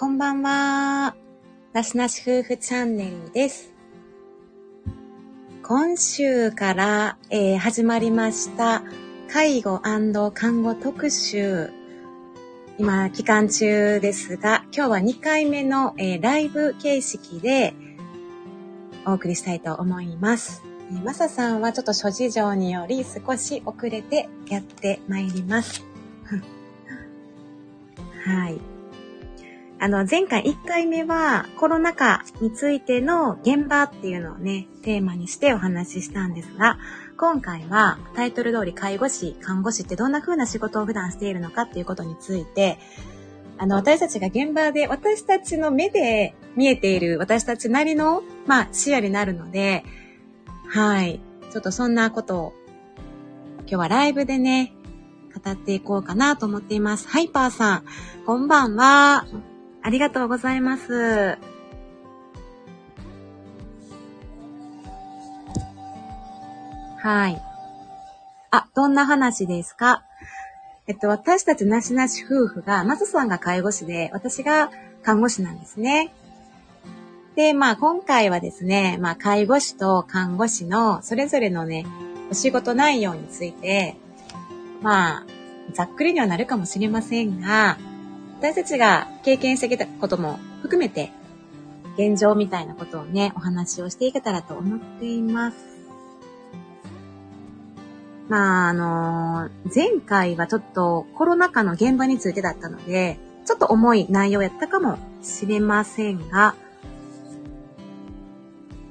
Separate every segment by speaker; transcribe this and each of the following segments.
Speaker 1: こんばんは。なしなし夫婦チャンネルです。今週から、えー始まりました、介護看護特集。今、期間中ですが、今日は2回目の、えーライブ形式でお送りしたいと思います。えーマサさんはちょっと諸事情により少し遅れてやってまいります。はい。あの、前回1回目はコロナ禍についての現場っていうのをね、テーマにしてお話ししたんですが、今回はタイトル通り介護士、看護師ってどんな風な仕事を普段しているのかっていうことについて、あの、私たちが現場で、私たちの目で見えている私たちなりの、まあ、視野になるので、はい。ちょっとそんなことを、今日はライブでね、語っていこうかなと思っています。ハイパーさん、こんばんは。ありがとうございます。はい。あ、どんな話ですか？えっと、私たちなしなし夫婦が、マサさんが介護士で、私が看護師なんですね。で、まあ今回はですね、まあ介護士と看護師のそれぞれのね、お仕事内容について、まあ、ざっくりにはなるかもしれませんが、私たちが経験してきたことも含めて、現状みたいなことをね、お話をしていけたらと思っています。まあ、あの前回はちょっとコロナ禍の現場についてだったので、ちょっと重い内容やったかもしれませんが、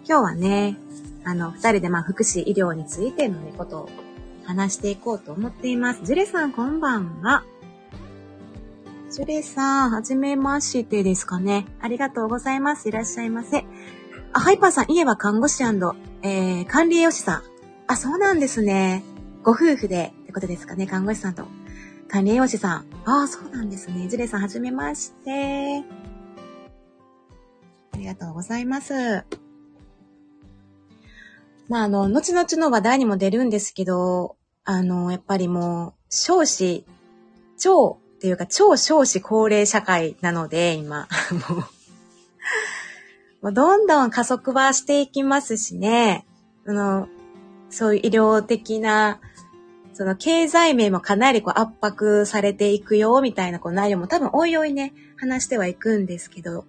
Speaker 1: 今日はね、あの、二人でまあ福祉医療についてのね、ことを話していこうと思っています。ジュレさんこんばんは。ジュレさん、はじめましてですかね。ありがとうございます。いらっしゃいませ。あ、ハイパーさん、家は看護師えー、管理栄養士さん。あ、そうなんですね。ご夫婦でってことですかね。看護師さんと管理栄養士さん。あ、そうなんですね。ジュレさん、はじめまして。ありがとうございます。まあ、あの、後々の話題にも出るんですけど、あの、やっぱりもう、少子、超っていうか、超少子高齢社会なので、今、もう、もうどんどん加速はしていきますしね、あの、そういう医療的な、その経済面もかなりこう圧迫されていくよ、みたいなこう内容も多分おいおいね、話してはいくんですけど、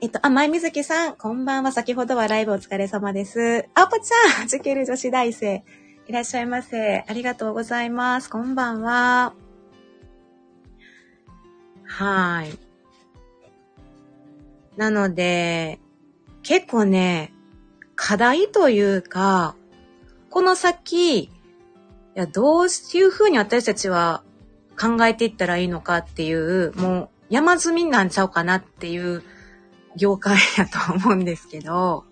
Speaker 1: えっと、あ、前水木さん、こんばんは。先ほどはライブお疲れ様です。あ、ぽちゃん、ジュケル女子大生。いらっしゃいませ。ありがとうございます。こんばんは。はい。なので、結構ね、課題というか、この先、いや、どういうふうに私たちは考えていったらいいのかっていう、もう山積みなんちゃうかなっていう業界やと思うんですけど、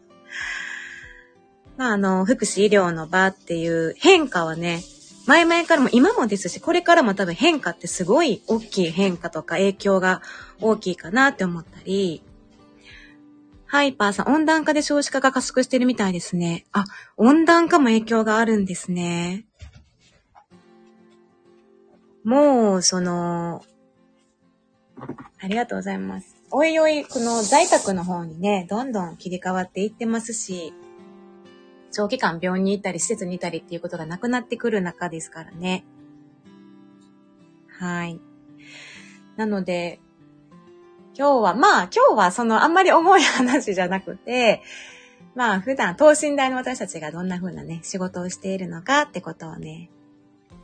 Speaker 1: まあ、あの、福祉医療の場っていう変化はね、前々からも今もですし、これからも多分変化ってすごい大きい変化とか影響が大きいかなって思ったり、ハイパーさん、温暖化で少子化が加速してるみたいですね。あ、温暖化も影響があるんですね。もう、その、ありがとうございます。おいおい、この在宅の方にね、どんどん切り替わっていってますし、長期間病院にいたり施設にいたりっていうことがなくなってくる中ですからね。はい。なので、今日は、まあ今日はそのあんまり重い話じゃなくて、まあ普段等身大の私たちがどんな風なね、仕事をしているのかってことをね、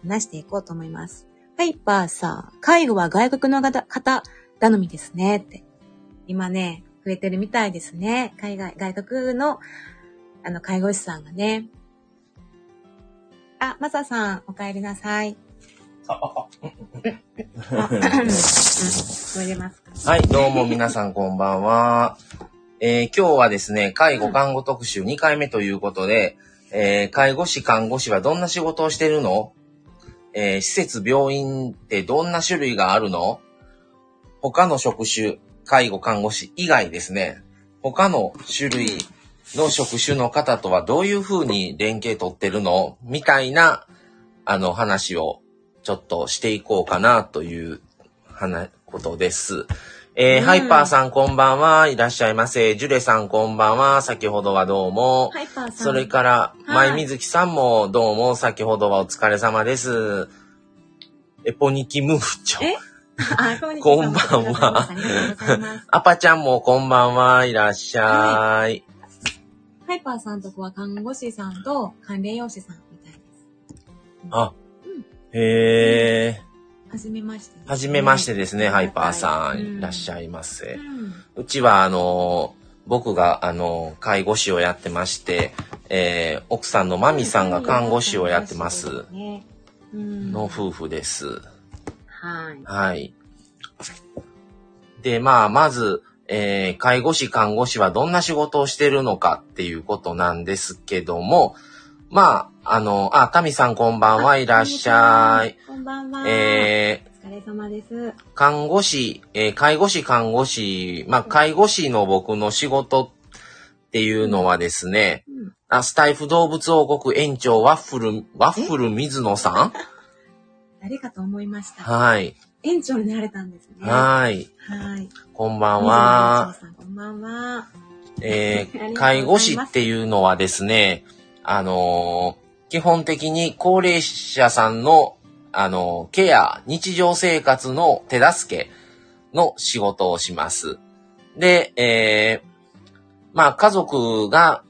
Speaker 1: 話していこうと思います。ハイパーさん、介護は外国の方頼みですねって。今ね、増えてるみたいですね。海外、外国の、あの、介護士さんがね。あ、マサさん、お帰りなさい。
Speaker 2: はい、どうも皆さんこんばんは。えー今日はですね、介護看護特集2回目ということで、えー介護士、看護師はどんな仕事をしてるの？えー施設、病院ってどんな種類があるの？他の職種、介護、看護師以外ですね、他の種類の職種の方とはどういうふうに連携取ってるの？みたいな、あの話をちょっとしていこうかなという話、ことです。えー
Speaker 1: うん
Speaker 2: ハイパーさんこんばんは。いらっしゃいませ。ジュレさんこんばんは。先ほどはどうも。
Speaker 1: ハイパーさん。
Speaker 2: それから、
Speaker 1: はい
Speaker 2: 前水木さんもどうも、先ほどはお疲れ様です。エポニキムーチョ。
Speaker 1: え？あ、こん
Speaker 2: ばんは。アパちゃんもこんばんは。いらっしゃい。
Speaker 1: ハイパーさんとこは看護師さんと管理栄養士さんみたいです。
Speaker 2: あ
Speaker 1: うん、
Speaker 2: へえ。
Speaker 1: はじめまして、
Speaker 2: はじめましてですね、ハイパーさん。
Speaker 1: うん
Speaker 2: いらっしゃいませ
Speaker 1: う。ん。
Speaker 2: うちは、あの、僕が、あの、介護士をやってまして、えー奥さんのマミさんが看護師をやってます。
Speaker 1: ね。うん。
Speaker 2: の夫婦です。
Speaker 1: はい。
Speaker 2: はい。で、まあ、まず、えー介護士、看護師はどんな仕事をしてるのかっていうことなんですけども、まあ、あの、あ、タミさんこんばんはいらっしゃい。。
Speaker 1: こんばんは。
Speaker 2: え
Speaker 1: お疲れ様です。
Speaker 2: ー看護師、えー介護士、看護師、まあ、介護士の僕の仕事っていうのはですね、
Speaker 1: うん。
Speaker 2: あスタイフ動物王国園長ワッフル、ワッフル水野さ
Speaker 1: 誰かと思いまし
Speaker 2: ん
Speaker 1: た。
Speaker 2: はい。
Speaker 1: 園長になられたんですね。
Speaker 2: はい。
Speaker 1: はい。
Speaker 2: こんばんは。
Speaker 1: こんばんは。
Speaker 2: えー 介護士っていうのはですね、あのー基本的に高齢者さんの、あのーケア、日常生活の手助けの仕事をします。で、えーまあ家族が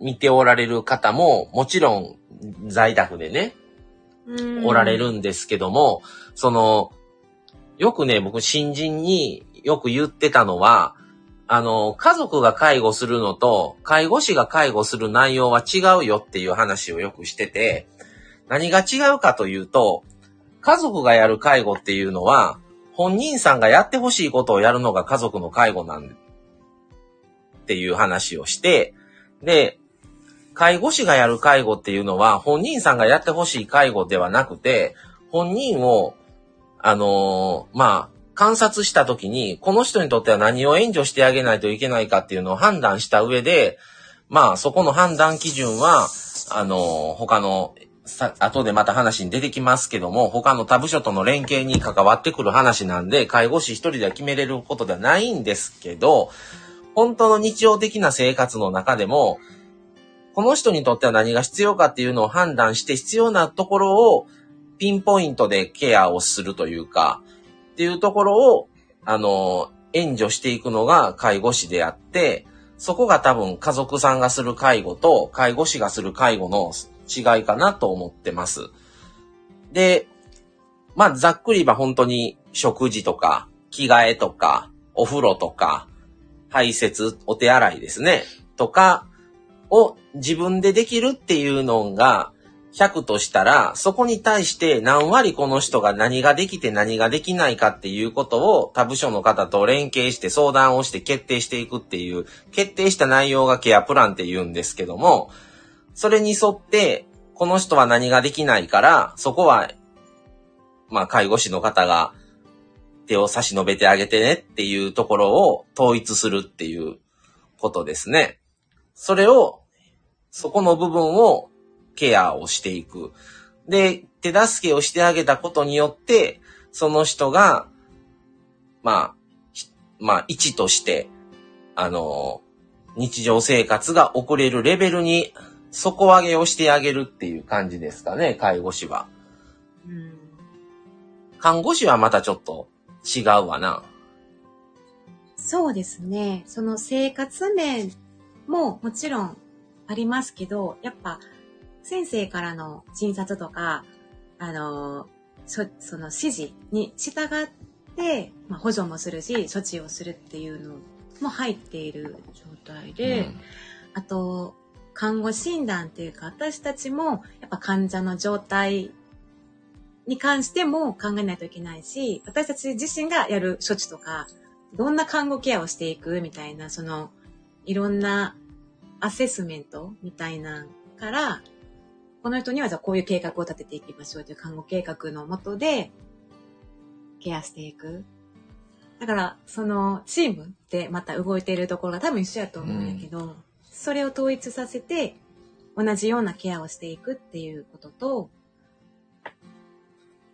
Speaker 2: 見ておられる方も、もちろん在宅でね、
Speaker 1: うん
Speaker 2: おられるんですけども、その、よくね、僕新人によく言ってたのは、あの、家族が介護するのと、介護士が介護する内容は違うよっていう話をよくしてて、何が違うかというと、家族がやる介護っていうのは、本人さんがやってほしいことをやるのが家族の介護なんっていう話をして、で、介護士がやる介護っていうのは、本人さんがやってほしい介護ではなくて、本人を、あのーまあ、観察したときに、この人にとっては何を援助してあげないといけないかっていうのを判断した上で、まあ、そこの判断基準は、あのー他の、さ、後でまた話に出てきますけども、他の他部署との連携に関わってくる話なんで、介護士一人では決めれることではないんですけど、本当の日常的な生活の中でも、この人にとっては何が必要かっていうのを判断して必要なところをピンポイントでケアをするというか、っていうところを、あの、援助していくのが介護士であって、そこが多分家族さんがする介護と介護士がする介護の違いかなと思ってます。で、まあざっくり言えば本当に食事とか着替えとかお風呂とか排泄、お手洗いですね、とかを自分でできるっていうのが100としたら、そこに対して何割この人が何ができて何ができないかっていうことを他部署の方と連携して相談をして決定していくっていう、決定した内容がケアプランって言うんですけども、それに沿って、この人は何ができないから、そこは、まあ介護士の方が手を差し伸べてあげてねっていうところを統一するっていうことですね。それを、そこの部分をケアをしていく。で、手助けをしてあげたことによって、その人が、まあ、ひまあ、一として、あの、日常生活が送れるレベルに底上げをしてあげるっていう感じですかね、介護士は。
Speaker 1: うん
Speaker 2: 看護師はまたちょっと違うわな。
Speaker 1: そうですね。その生活面ももちろんありますけど、やっぱ先生からの診察とか、あの、そその指示に従って、まあ、補助もするし、処置をするっていうのも入っている状態で、
Speaker 2: うん。
Speaker 1: あと、看護診断っていうか、私たちも、やっぱ患者の状態に関しても考えないといけないし、私たち自身がやる処置とか、どんな看護ケアをしていくみたいな、その、いろんなアセスメントみたいなから、この人にはじゃあこういう計画を立てていきましょうという看護計画のもとで、ケアしていく。だから、その、チームでまた動いているところが多分一緒やと思うんやけど、それを統一させて、同じようなケアをしていくっていうことと、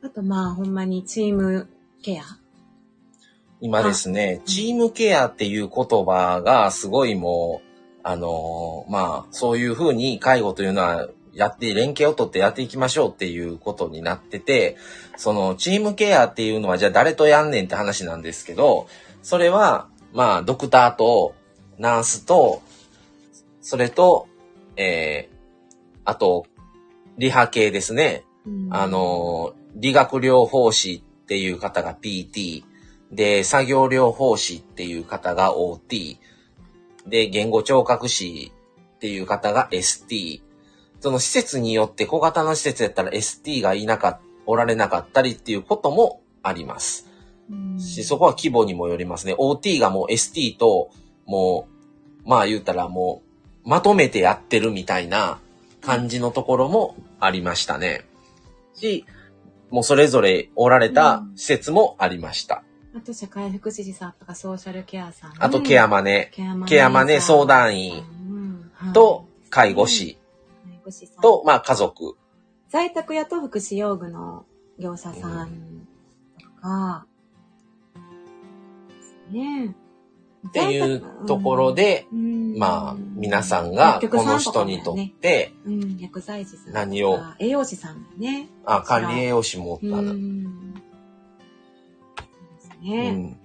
Speaker 1: あとまあほんまにチームケア
Speaker 2: 今ですね、チームケアっていう言葉がすごいもう、あのーまあ、そういうふうに介護というのはやって、連携をとってやっていきましょうっていうことになってて、そのチームケアっていうのはじゃあ誰とやんねんって話なんですけど、それは、まあ、ドクターと、ナースと、それと、えー、あと、リハ系ですね。
Speaker 1: うん。
Speaker 2: あ、の、理学療法士っていう方が PT、で、作業療法士っていう方が OT、で、言語聴覚士っていう方が ST、その施設によって小型の施設やったら ST がいなかっおられなかったりっていうこともあります。
Speaker 1: うん。
Speaker 2: し、そこは規模にもよりますね。OT がもう ST と、もう、まあ言うたらもう、まとめてやってるみたいな感じのところもありましたね。し、もうそれぞれおられた施設もありました。
Speaker 1: あと社会福祉士さんとかソーシャルケアさん、
Speaker 2: あとケアマネ。
Speaker 1: ケアマネ
Speaker 2: ケアマネ相談員と介護士
Speaker 1: 介護士さん
Speaker 2: と、まあ家族。
Speaker 1: 在宅やと福祉用具の業者さんとか、ですね。
Speaker 2: っていうところで、
Speaker 1: うん、
Speaker 2: まあ皆さんがこの人にとって、
Speaker 1: うん、薬剤師さん。
Speaker 2: 何を？
Speaker 1: 栄養士さんだね。
Speaker 2: あ、管理栄養士もおった
Speaker 1: う
Speaker 2: な。
Speaker 1: ん。そうです
Speaker 2: う
Speaker 1: ね。
Speaker 2: ん。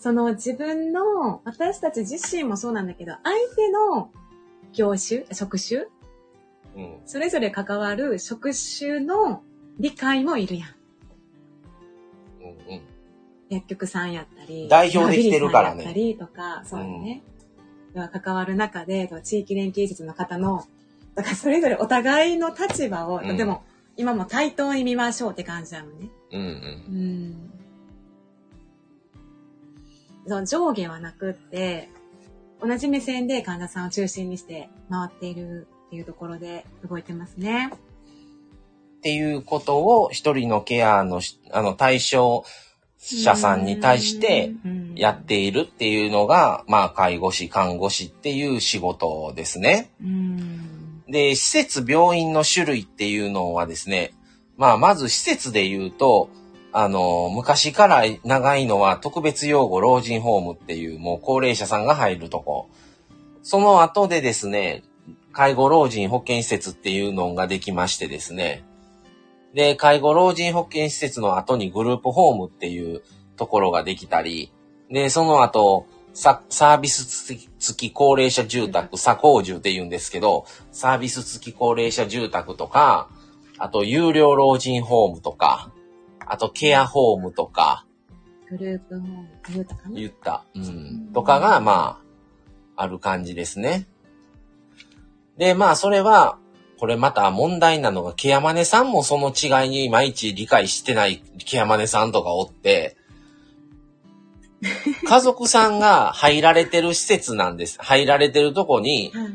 Speaker 1: その自分の、私たち自身もそうなんだけど、相手の業種、職種？
Speaker 2: うん。
Speaker 1: それぞれ関わる職種の理解もいるやん。
Speaker 2: うんうん。
Speaker 1: 薬局さんやったり。
Speaker 2: 代表できてるからね
Speaker 1: やったりとか、そうだね。では関わる中で、地域連携施設の方の、だからそれぞれお互いの立場を、
Speaker 2: うん
Speaker 1: でも今も対等に見ましょうって感じなのね。
Speaker 2: うんうん。
Speaker 1: うん。その上下はなくって、同じ目線で患者さんを中心にして回っているっていうところで動いてますね。
Speaker 2: っていうことを一人のケアのしあの対象者さんに対して
Speaker 1: うん
Speaker 2: やっているっていうのが、まあ介護士、看護師っていう仕事ですね。
Speaker 1: うん。
Speaker 2: で、施設、病院の種類っていうのはですね、まあまず施設で言うと、あの、昔から長いのは特別養護老人ホームっていうもう高齢者さんが入るとこ。その後でですね、介護老人保健施設っていうのができましてですね。で、介護老人保健施設の後にグループホームっていうところができたり、で、その後、ササービス付き高齢者住宅、サ高住って言うんですけど、サービス付き高齢者住宅とか、あと有料老人ホームとか、あとケアホームとか、
Speaker 1: グループホーム、言うたかな？
Speaker 2: 言った、うん、とかが、まあ、ある感じですね。で、まあ、それは、これまた問題なのが、ケアマネさんもその違いにいまいち理解してないケアマネさんとかおって、家族さんが入られてる施設なんです。入られてるとこに、
Speaker 1: はい。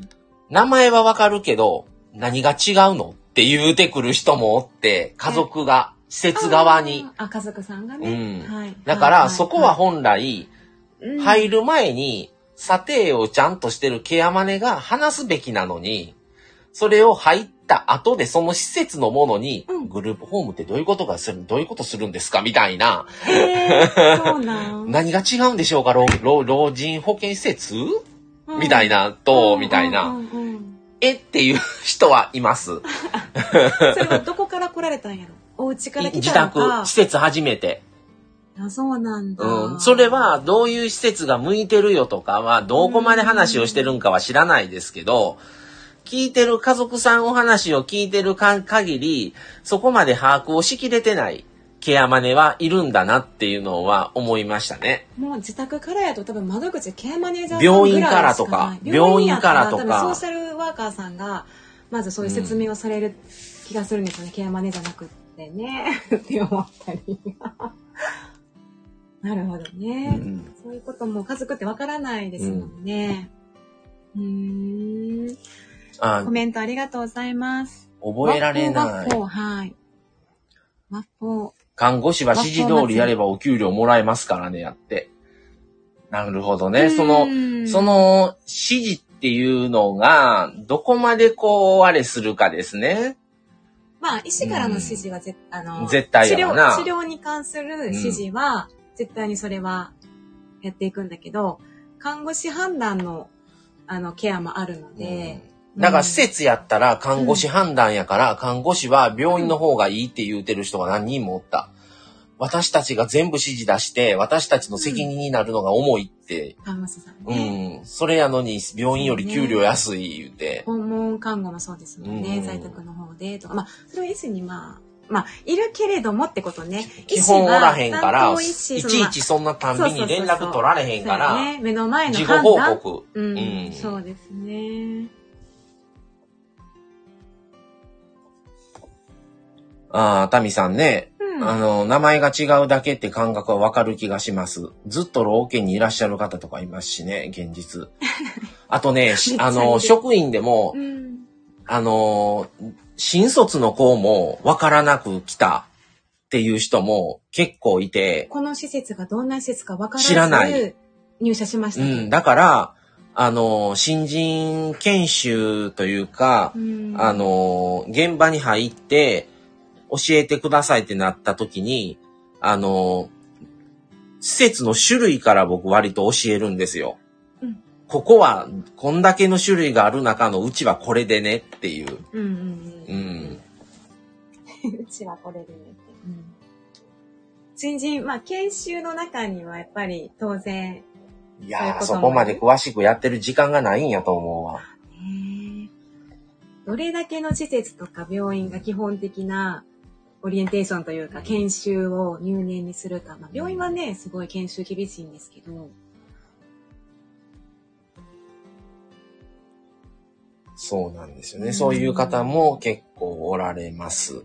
Speaker 2: 名前はわかるけど、何が違うの？って言うてくる人もおって、家族が、施設側に。
Speaker 1: あ家族さんがね。
Speaker 2: うん。
Speaker 1: はい。
Speaker 2: だから、
Speaker 1: い
Speaker 2: そこは本来、
Speaker 1: うん。
Speaker 2: 入る前に、査定をちゃんとしてるケアマネが話すべきなのに、それを入った後でその施設のものに、
Speaker 1: うん。
Speaker 2: グループホームってどういうことがする、どういうことするんですかみたいな、
Speaker 1: へーそうなん。
Speaker 2: 何が違うんでしょうか老老老人保健施設、
Speaker 1: うん。
Speaker 2: みたいな、と、みたいな、えっていう人はいます。
Speaker 1: それはどこから来られたんやろお家から来
Speaker 2: 自
Speaker 1: たのか
Speaker 2: 宅、施設初めて。
Speaker 1: あ、そうなんだ。
Speaker 2: うん。それは、どういう施設が向いてるよとかは、どこまで話をしてるんかは知らないですけど、聞いてる家族さんお話を聞いてるか限り、そこまで把握をしきれてないケアマネはいるんだなっていうのは思いましたね。
Speaker 1: もう自宅からやと多分窓口ケアマネージャーさん
Speaker 2: 病院
Speaker 1: ぐらい
Speaker 2: からとか
Speaker 1: しない
Speaker 2: 病院からとか
Speaker 1: 病院やったら多分ソーシャルワーカーさんがまずそういう説明をされる気がするんですよね、ケアマネじゃなくってね って思ったり。なるほどね、
Speaker 2: うん。
Speaker 1: そういうことも家族ってわからないですもんね。うーん。
Speaker 2: あ
Speaker 1: コメントありがとうございます。
Speaker 2: 覚えられない。
Speaker 1: はい。和法
Speaker 2: 看護師は指示通りやればお給料もらえますからね、やって。なるほどね。その、
Speaker 1: の
Speaker 2: その指示っていうのが、どこまでこう、あれするかですね。
Speaker 1: まあ、医師からの指示はぜ、あの、
Speaker 2: 絶対やわな。
Speaker 1: 治療、治療に関する指示は、絶対にそれはやっていくんだけど、看護師判断の、あの、ケアもあるので、
Speaker 2: だから施設やったら看護師判断やから、看護師は病院の方がいいって言うてる人が何人もおった。私たちが全部指示出して、私たちの責任になるのが重いって、
Speaker 1: 看護師さん
Speaker 2: う
Speaker 1: ね。
Speaker 2: ん、それやのに病院より給料安い言うて。
Speaker 1: 訪問看護もそうですもんね、
Speaker 2: うん
Speaker 1: 在宅の方でとか、まあ、それは医師にまあ、まあ、いるけれどもってことね。
Speaker 2: 基本おらへんから、いちいちそんなたんびに連絡取られへんから、
Speaker 1: そうね、目の前の
Speaker 2: 事後。報告。
Speaker 1: うん、
Speaker 2: うん
Speaker 1: そうですね。
Speaker 2: ああ、タミさんね、
Speaker 1: うん。
Speaker 2: あの、名前が違うだけって感覚はわかる気がします。ずっと老家にいらっしゃる方とかいますしね、現実。あとね、しあの、職員でも
Speaker 1: う、ん。
Speaker 2: あの、新卒の子もわからなく来たっていう人も結構いて、
Speaker 1: この施設がどんな施設か分からず
Speaker 2: 知らない
Speaker 1: 入社しましたと
Speaker 2: うん、だから、あの、新人研修というか、
Speaker 1: うん
Speaker 2: あの、現場に入って教えてくださいってなった時に、あの、施設の種類から僕割と教えるんですよ。
Speaker 1: うん
Speaker 2: ここは、こんだけの種類がある中のうちはこれでねっていう。
Speaker 1: うんうん
Speaker 2: う
Speaker 1: うん。
Speaker 2: ん。
Speaker 1: うちはこれでねって。うん。新人、まあ、研修の中にはやっぱり当然、
Speaker 2: いやー、そこまで詳しくやってる時間がないんやと思うわ。
Speaker 1: ねどれだけの施設とか病院が基本的なオリエンテーションというか研修を入念にするか。まあ、病院はね、すごい研修厳しいんですけど、
Speaker 2: そうなんですよね。
Speaker 1: うん
Speaker 2: そういう方も結構おられます。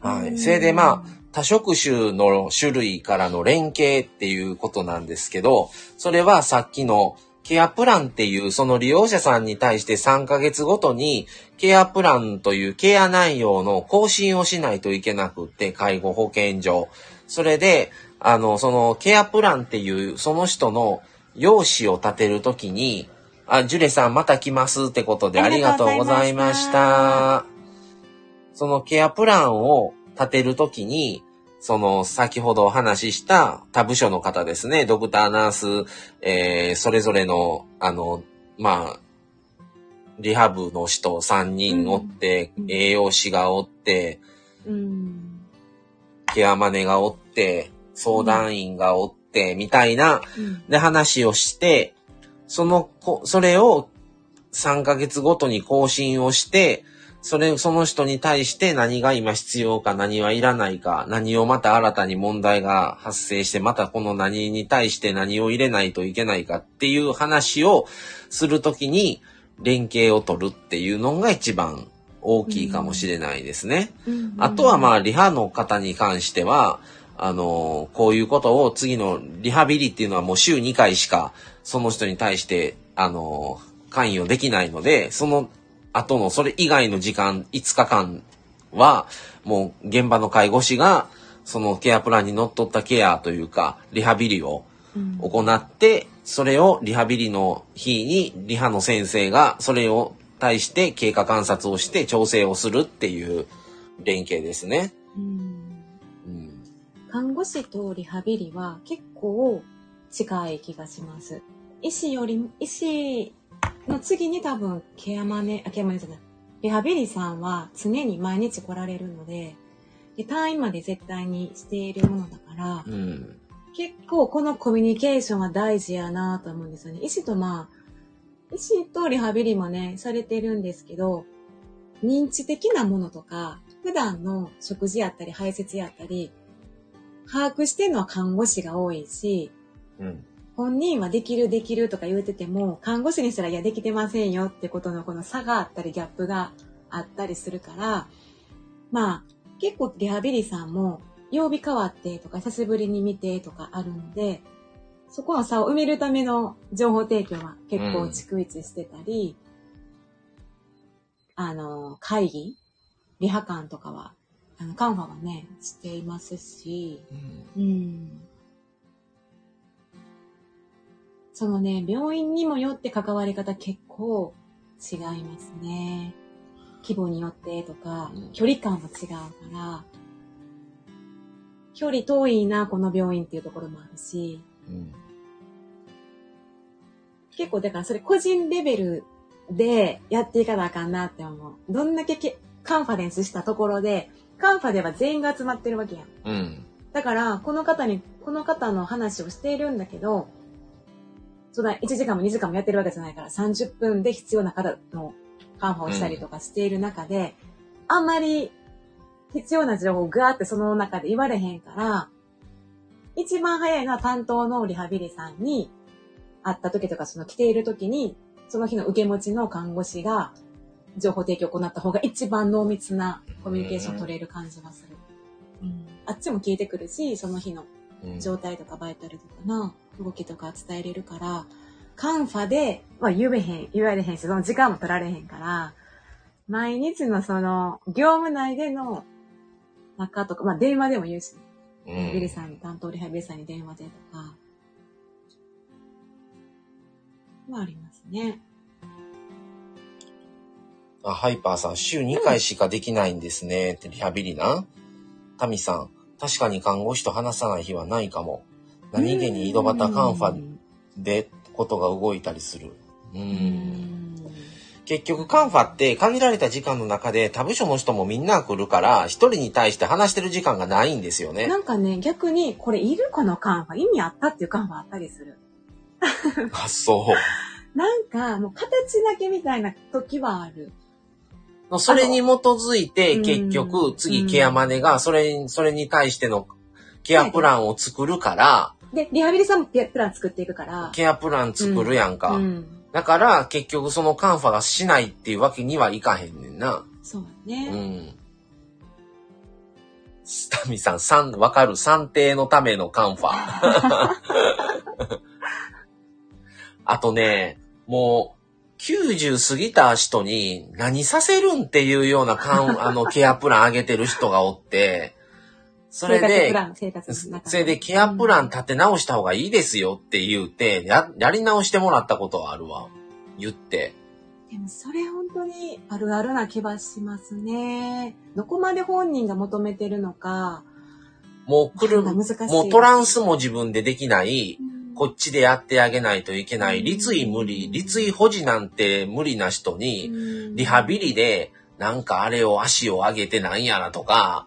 Speaker 2: はい。
Speaker 1: うん
Speaker 2: それでまあ、多職種の種類からの連携っていうことなんですけど、それはさっきのケアプランっていうその利用者さんに対して3ヶ月ごとにケアプランというケア内容の更新をしないといけなくって、介護保険上。それで、あの、そのケアプランっていうその人の用紙を立てるときに、あ、ジュレさんまた来ますってことでありがとうございました。そのケアプランを立てるときに、その先ほどお話しした他部署の方ですね、ドクター、ナース、えーそれぞれの、あの、まあ、リハブの人3人おって、
Speaker 1: うん
Speaker 2: 栄養士がおって、
Speaker 1: うん。
Speaker 2: ケアマネがおって、相談員がおって、みたいな、
Speaker 1: うん。
Speaker 2: で話をして、そのこ、それを3ヶ月ごとに更新をして、それ、その人に対して何が今必要か何はいらないか、何をまた新たに問題が発生して、またこの何に対して何を入れないといけないかっていう話をするときに連携を取るっていうのが一番大きいかもしれないですね。
Speaker 1: うん
Speaker 2: あとはまあ、リハの方に関しては、あの、こういうことを次のリハビリっていうのはもう週2回しか、その人に対して、あの、関与できないので、その後のそれ以外の時間、5日間は、もう現場の介護士が、そのケアプランにのっとったケアというか、リハビリを
Speaker 1: うん
Speaker 2: 行って、それをリハビリの日にリハの先生がそれを対して経過観察をして調整をするっていう連携ですね。
Speaker 1: うん
Speaker 2: うん、
Speaker 1: 看護師とリハビリは結構近い気がします。医師より、医師の次に多分ケアマネ、あ、ケアマネじゃない。リハビリさんは常に毎日来られるので、で単位まで絶対にしているものだから、
Speaker 2: うん、
Speaker 1: 結構このコミュニケーションは大事やなと思うんですよね。医師とまあ、医師とリハビリもね、されてるんですけど、認知的なものとか、普段の食事やったり排泄やったり、把握してるのは看護師が多いし、
Speaker 2: うん、
Speaker 1: 本人はできるできるとか言うてても、看護師にしたらいやできてませんよってことのこの差があったりギャップがあったりするから、まあ結構リハビリさんも曜日変わってとか久しぶりに見てとかあるので、そこの差を埋めるための情報提供は結構逐一してたり、あの、会議リハ館とかは、あの、カンファはね、していますし、うんそのね、病院にもよって関わり方結構違いますね。規模によってとか
Speaker 2: うん、
Speaker 1: 距離感も違うから、距離遠いな、この病院っていうところもあるし、
Speaker 2: うん。
Speaker 1: 結構だからそれ個人レベルでやっていかなあかんなって思う。どんだけけカンファレンスしたところで、カンファでは全員が集まってるわけやん。
Speaker 2: うん。
Speaker 1: だから、この方に、この方の話をしているんだけど、そんな1時間も2時間もやってるわけじゃないから、30分で必要な方のカンファをしたりとかしている中で、あんまり必要な情報をガーってその中で言われへんから、一番早いのは担当のリハビリさんに会った時とか、その来ている時に、その日の受け持ちの看護師が情報提供を行った方が一番濃密なコミュニケーションを取れる感じがする。うん、あっちも聞いてくるし、その日の
Speaker 2: うん。
Speaker 1: 状態とかバイタルとかな動きとか伝えれるから、カンファで、まあ言えへん、言われへんし、その時間も取られへんから、毎日のその、業務内での中とか、まあ電話でも言うし、
Speaker 2: う
Speaker 1: リハビリ
Speaker 2: ん。
Speaker 1: さんに、担当リハビリさんに電話でとか、はありますね。
Speaker 2: あ、ハイパーさん、週2回しかできないんですね。ってリハビリな。タミさん、確かに看護師と話さない日はないかも。何気に井戸端カンファでことが動いたりする。う。
Speaker 1: うんん。
Speaker 2: 結局カンファって限られた時間の中で他部署の人もみんな来るから、一人に対して話してる時間がないんですよね。
Speaker 1: なんかね、逆に、これいるこのカンファ、意味あったっていうカンファあったりする。
Speaker 2: あ、そう。
Speaker 1: なんか、もう形だけみたいな時はある。
Speaker 2: それに基づいて、
Speaker 1: うん
Speaker 2: 結局、次、
Speaker 1: うん
Speaker 2: ケアマネが、それに、それに対してのケアプランを作るから、
Speaker 1: で、リハビリさんもプラン作っていくから。
Speaker 2: ケアプラン作るやんか。
Speaker 1: うん。
Speaker 2: だから、結局そのカンファがしないっていうわけにはいかへんねんな。
Speaker 1: そう
Speaker 2: う
Speaker 1: ね。
Speaker 2: ん。スタミさん、三、わかる算定のためのカンファ。あとね、もう、90過ぎた人に何させるんっていうようなカン、あの、ケアプラン上げてる人がおって、それでそれでケアプラン立て直した方がいいですよって言うて、や、やり直してもらったことはあるわ。言って。
Speaker 1: でもそれ本当にあるあるな気はしますね。どこまで本人が求めてるのか。
Speaker 2: もう来る、もうトランスも自分でできない、
Speaker 1: うん
Speaker 2: こっちでやってあげないといけない。立位無理、立位保持なんて無理な人に、リハビリで、なんかあれを足を上げてなんやらとか、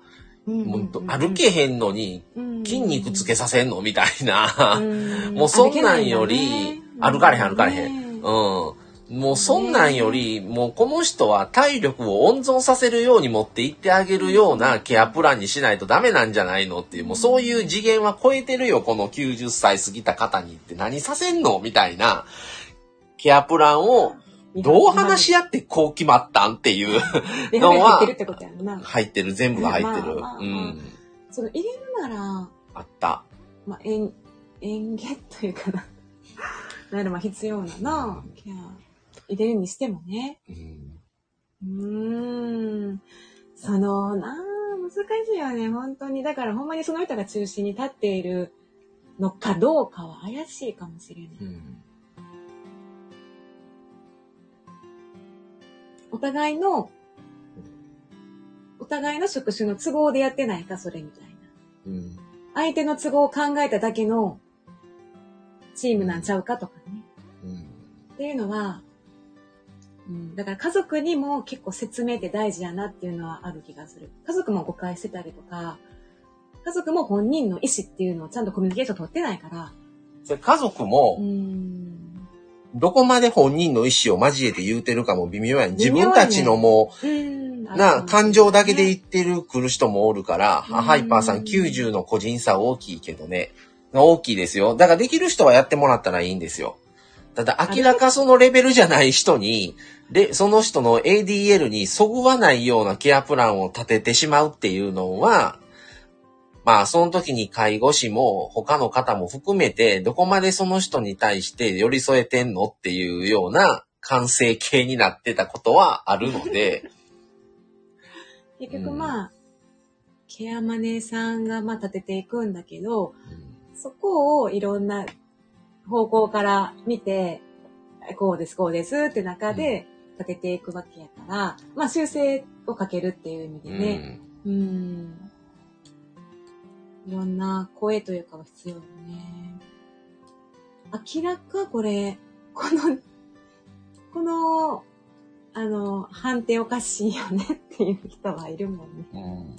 Speaker 2: もう歩けへんのに筋肉つけさせんのみたいな。もうそんなんより歩かれへん歩かれへん。
Speaker 1: ん。
Speaker 2: うん。もうそんなんより、もうこの人は体力を温存させるように持っていってあげるようなケアプランにしないとダメなんじゃないのっていう、もうそういう次元は超えてるよ、この90歳過ぎた方にって何させん。のみたいなケアプランをどう話し合ってこう決まったんっていう
Speaker 1: リハビリ入ってるってことやんな。
Speaker 2: 入ってる、全部が入ってる。
Speaker 1: まあまあまあ
Speaker 2: うん。
Speaker 1: その入れるなら、
Speaker 2: あった。
Speaker 1: まあ、演、演芸というかな。なるまあ必要なな、ケア入れるにしてもね。
Speaker 2: うん
Speaker 1: ん。その、なあ、難しいよね、本当に。だからほんまにその人が中心に立っているのかどうかは怪しいかもしれない。
Speaker 2: うん
Speaker 1: お互いの、お互いの職種の都合でやってないか、それみたいな。
Speaker 2: うん
Speaker 1: 相手の都合を考えただけのチームなんちゃうかとかね。
Speaker 2: うん
Speaker 1: っていうのは、うん、だから家族にも結構説明って大事やなっていうのはある気がする。家族も誤解してたりとか、家族も本人の意思っていうのをちゃんとコミュニケーション取ってないから、
Speaker 2: それ家族も
Speaker 1: う、ん、
Speaker 2: どこまで本人の意思を交えて言うてるかも微妙やん。自分たちのも
Speaker 1: うん、
Speaker 2: う、な、感情だけで言
Speaker 1: い
Speaker 2: ってる来る人もおるから、
Speaker 1: うん
Speaker 2: ハイパーさん90の個人差大きいけどね。大きいですよ。だからできる人はやってもらったらいいんですよ。ただ明らかそのレベルじゃない人に、で、その人の ADL にそぐわないようなケアプランを立ててしまうっていうのは、まあ、その時に介護士も他の方も含めて、どこまでその人に対して寄り添えてんのっていうような完成形になってたことはあるので、
Speaker 1: 結局まあ、ケアマネーさんがまあ立てていくんだけど、そこをいろんな方向から見て、こうです、こうですって中で、立てていくわけやから、まあ修正をかけるっていう意味でね、うん。いろんな声というかは必要よね。明らかこれ、この、この、あの、判定おかしいよね っていう人はいるもんね。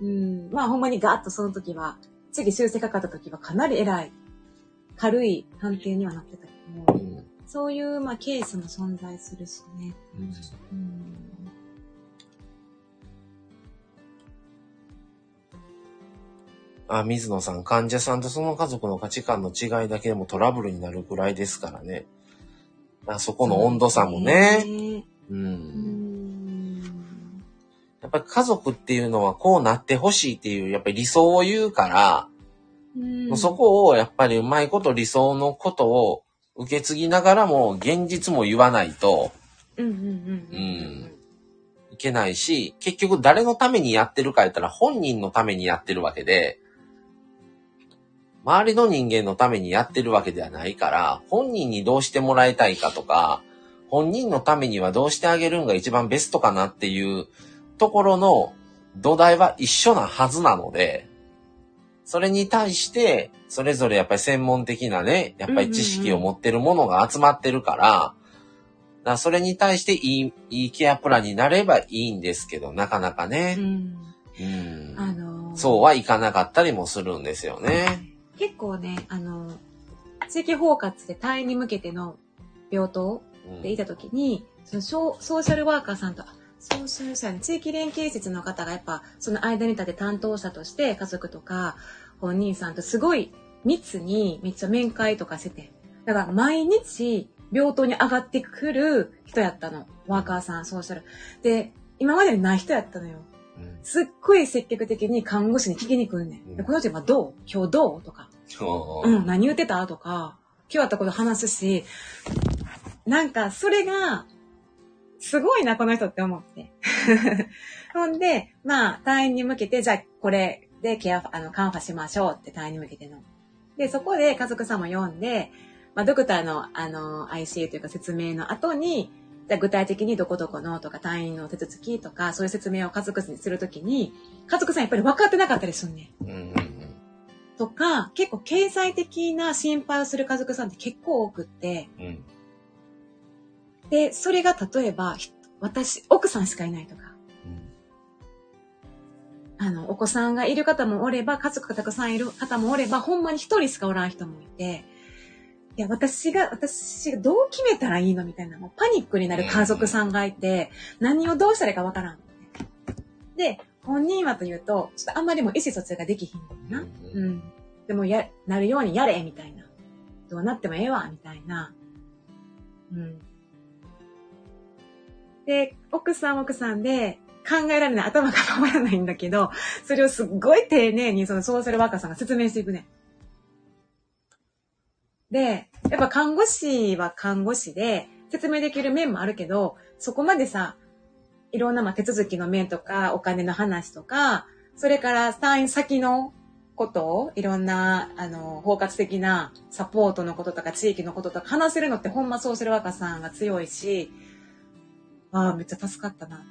Speaker 2: うん。
Speaker 1: うん。まあほんまにガーッとその時は、次修正かかった時はかなり偉い、軽い判定にはなってたけども、
Speaker 2: うん。
Speaker 1: そういう、まあ、ケースも存在するしね。うん。
Speaker 2: あ、水野さん、患者さんとその家族の価値観の違いだけでもトラブルになるぐらいですからね。あそこの温度差もね。
Speaker 1: ね。
Speaker 2: う。
Speaker 1: うんん。
Speaker 2: やっぱり家族っていうのはこうなってほしいっていう、やっぱり理想を言うから、
Speaker 1: うん
Speaker 2: そこをやっぱりうまいこと理想のことを受け継ぎながらも現実も言わないと
Speaker 1: うんうんうん
Speaker 2: うんいけないし、結局誰のためにやってるかやったら本人のためにやってるわけで、周りの人間のためにやってるわけではないから、本人にどうしてもらいたいかとか、本人のためにはどうしてあげるんが一番ベストかなっていうところの土台は一緒なはずなので、それに対して、それぞれやっぱり専門的なね、やっぱり知識を持ってるものが集まってるから、だそれに対していい、いいケアプランになればいいんですけど、なかなか
Speaker 1: う
Speaker 2: ね、
Speaker 1: ん。
Speaker 2: うん。
Speaker 1: あのー
Speaker 2: そうはいかなかったりもするんですよね。
Speaker 1: 結構ね、あのー地域包括で退院に向けての病棟
Speaker 2: うん
Speaker 1: でいたときに、そのソーシャルワーカーさんと、あソーシャルさん、地域連携施設の方がやっぱ、その間に立って担当者として家族とか本人さんとすごい密にめっちゃ面会とかしてて。だから毎日病棟に上がってくる人やったの。ワーカーさん、ソーシャル。で、今までにない人やったのよ。
Speaker 2: うん
Speaker 1: すっごい積極的に看護師に聞きに来るねん。
Speaker 2: うん
Speaker 1: でこの人今どう？今日どう？とか。
Speaker 2: そう
Speaker 1: うん、何言ってた？とか、今日あったこと話すし、なんか、それが、すごいな、この人って思って。ほんで、まあ、退院に向けて、じゃあ、これでケア、あの、カンファしましょうって退院に向けての。で、そこで家族さんも読んで、まあ、ドクターの、あの、ICU というか説明の後に、じゃあ具体的にどこどこのとか退院の手続きとか、そういう説明を家族にするときに、家族さんやっぱり分かってなかったりすんねん。
Speaker 2: うんうん
Speaker 1: とか、結構経済的な心配をする家族さんって結構多くって、
Speaker 2: うん。うん
Speaker 1: で、それが例えば、ひ私、奥さんしかいないとか、あの、お子さんがいる方もおれば、家族がたくさんいる方もおれば、ほんまに一人しかおらん人もいて、いや、私が、私がどう決めたらいいのみたいな、もうパニックになる家族さんがいて、何をどうしたらいいかわからん。で、本人はというと、ちょっとあんまりも意思疎通ができひんねんな。
Speaker 2: うん
Speaker 1: うん。でもや、なるようにやれみたいな。どうなってもええわみたいな。うん。で、奥さんは奥さんで考えられない、頭が回らないんだけど、それをすっごい丁寧にそのソーシャルワーカーさんが説明していくね。で、やっぱ看護師は看護師で説明できる面もあるけど、そこまでさ、いろんなまあ手続きの面とか、お金の話とか、それから退院先のことを、いろんな、あの、包括的なサポートのこととか、地域のこととか話せるのってほんまソーシャルワーカーさんが強いし、ああ、めっちゃ助かったな。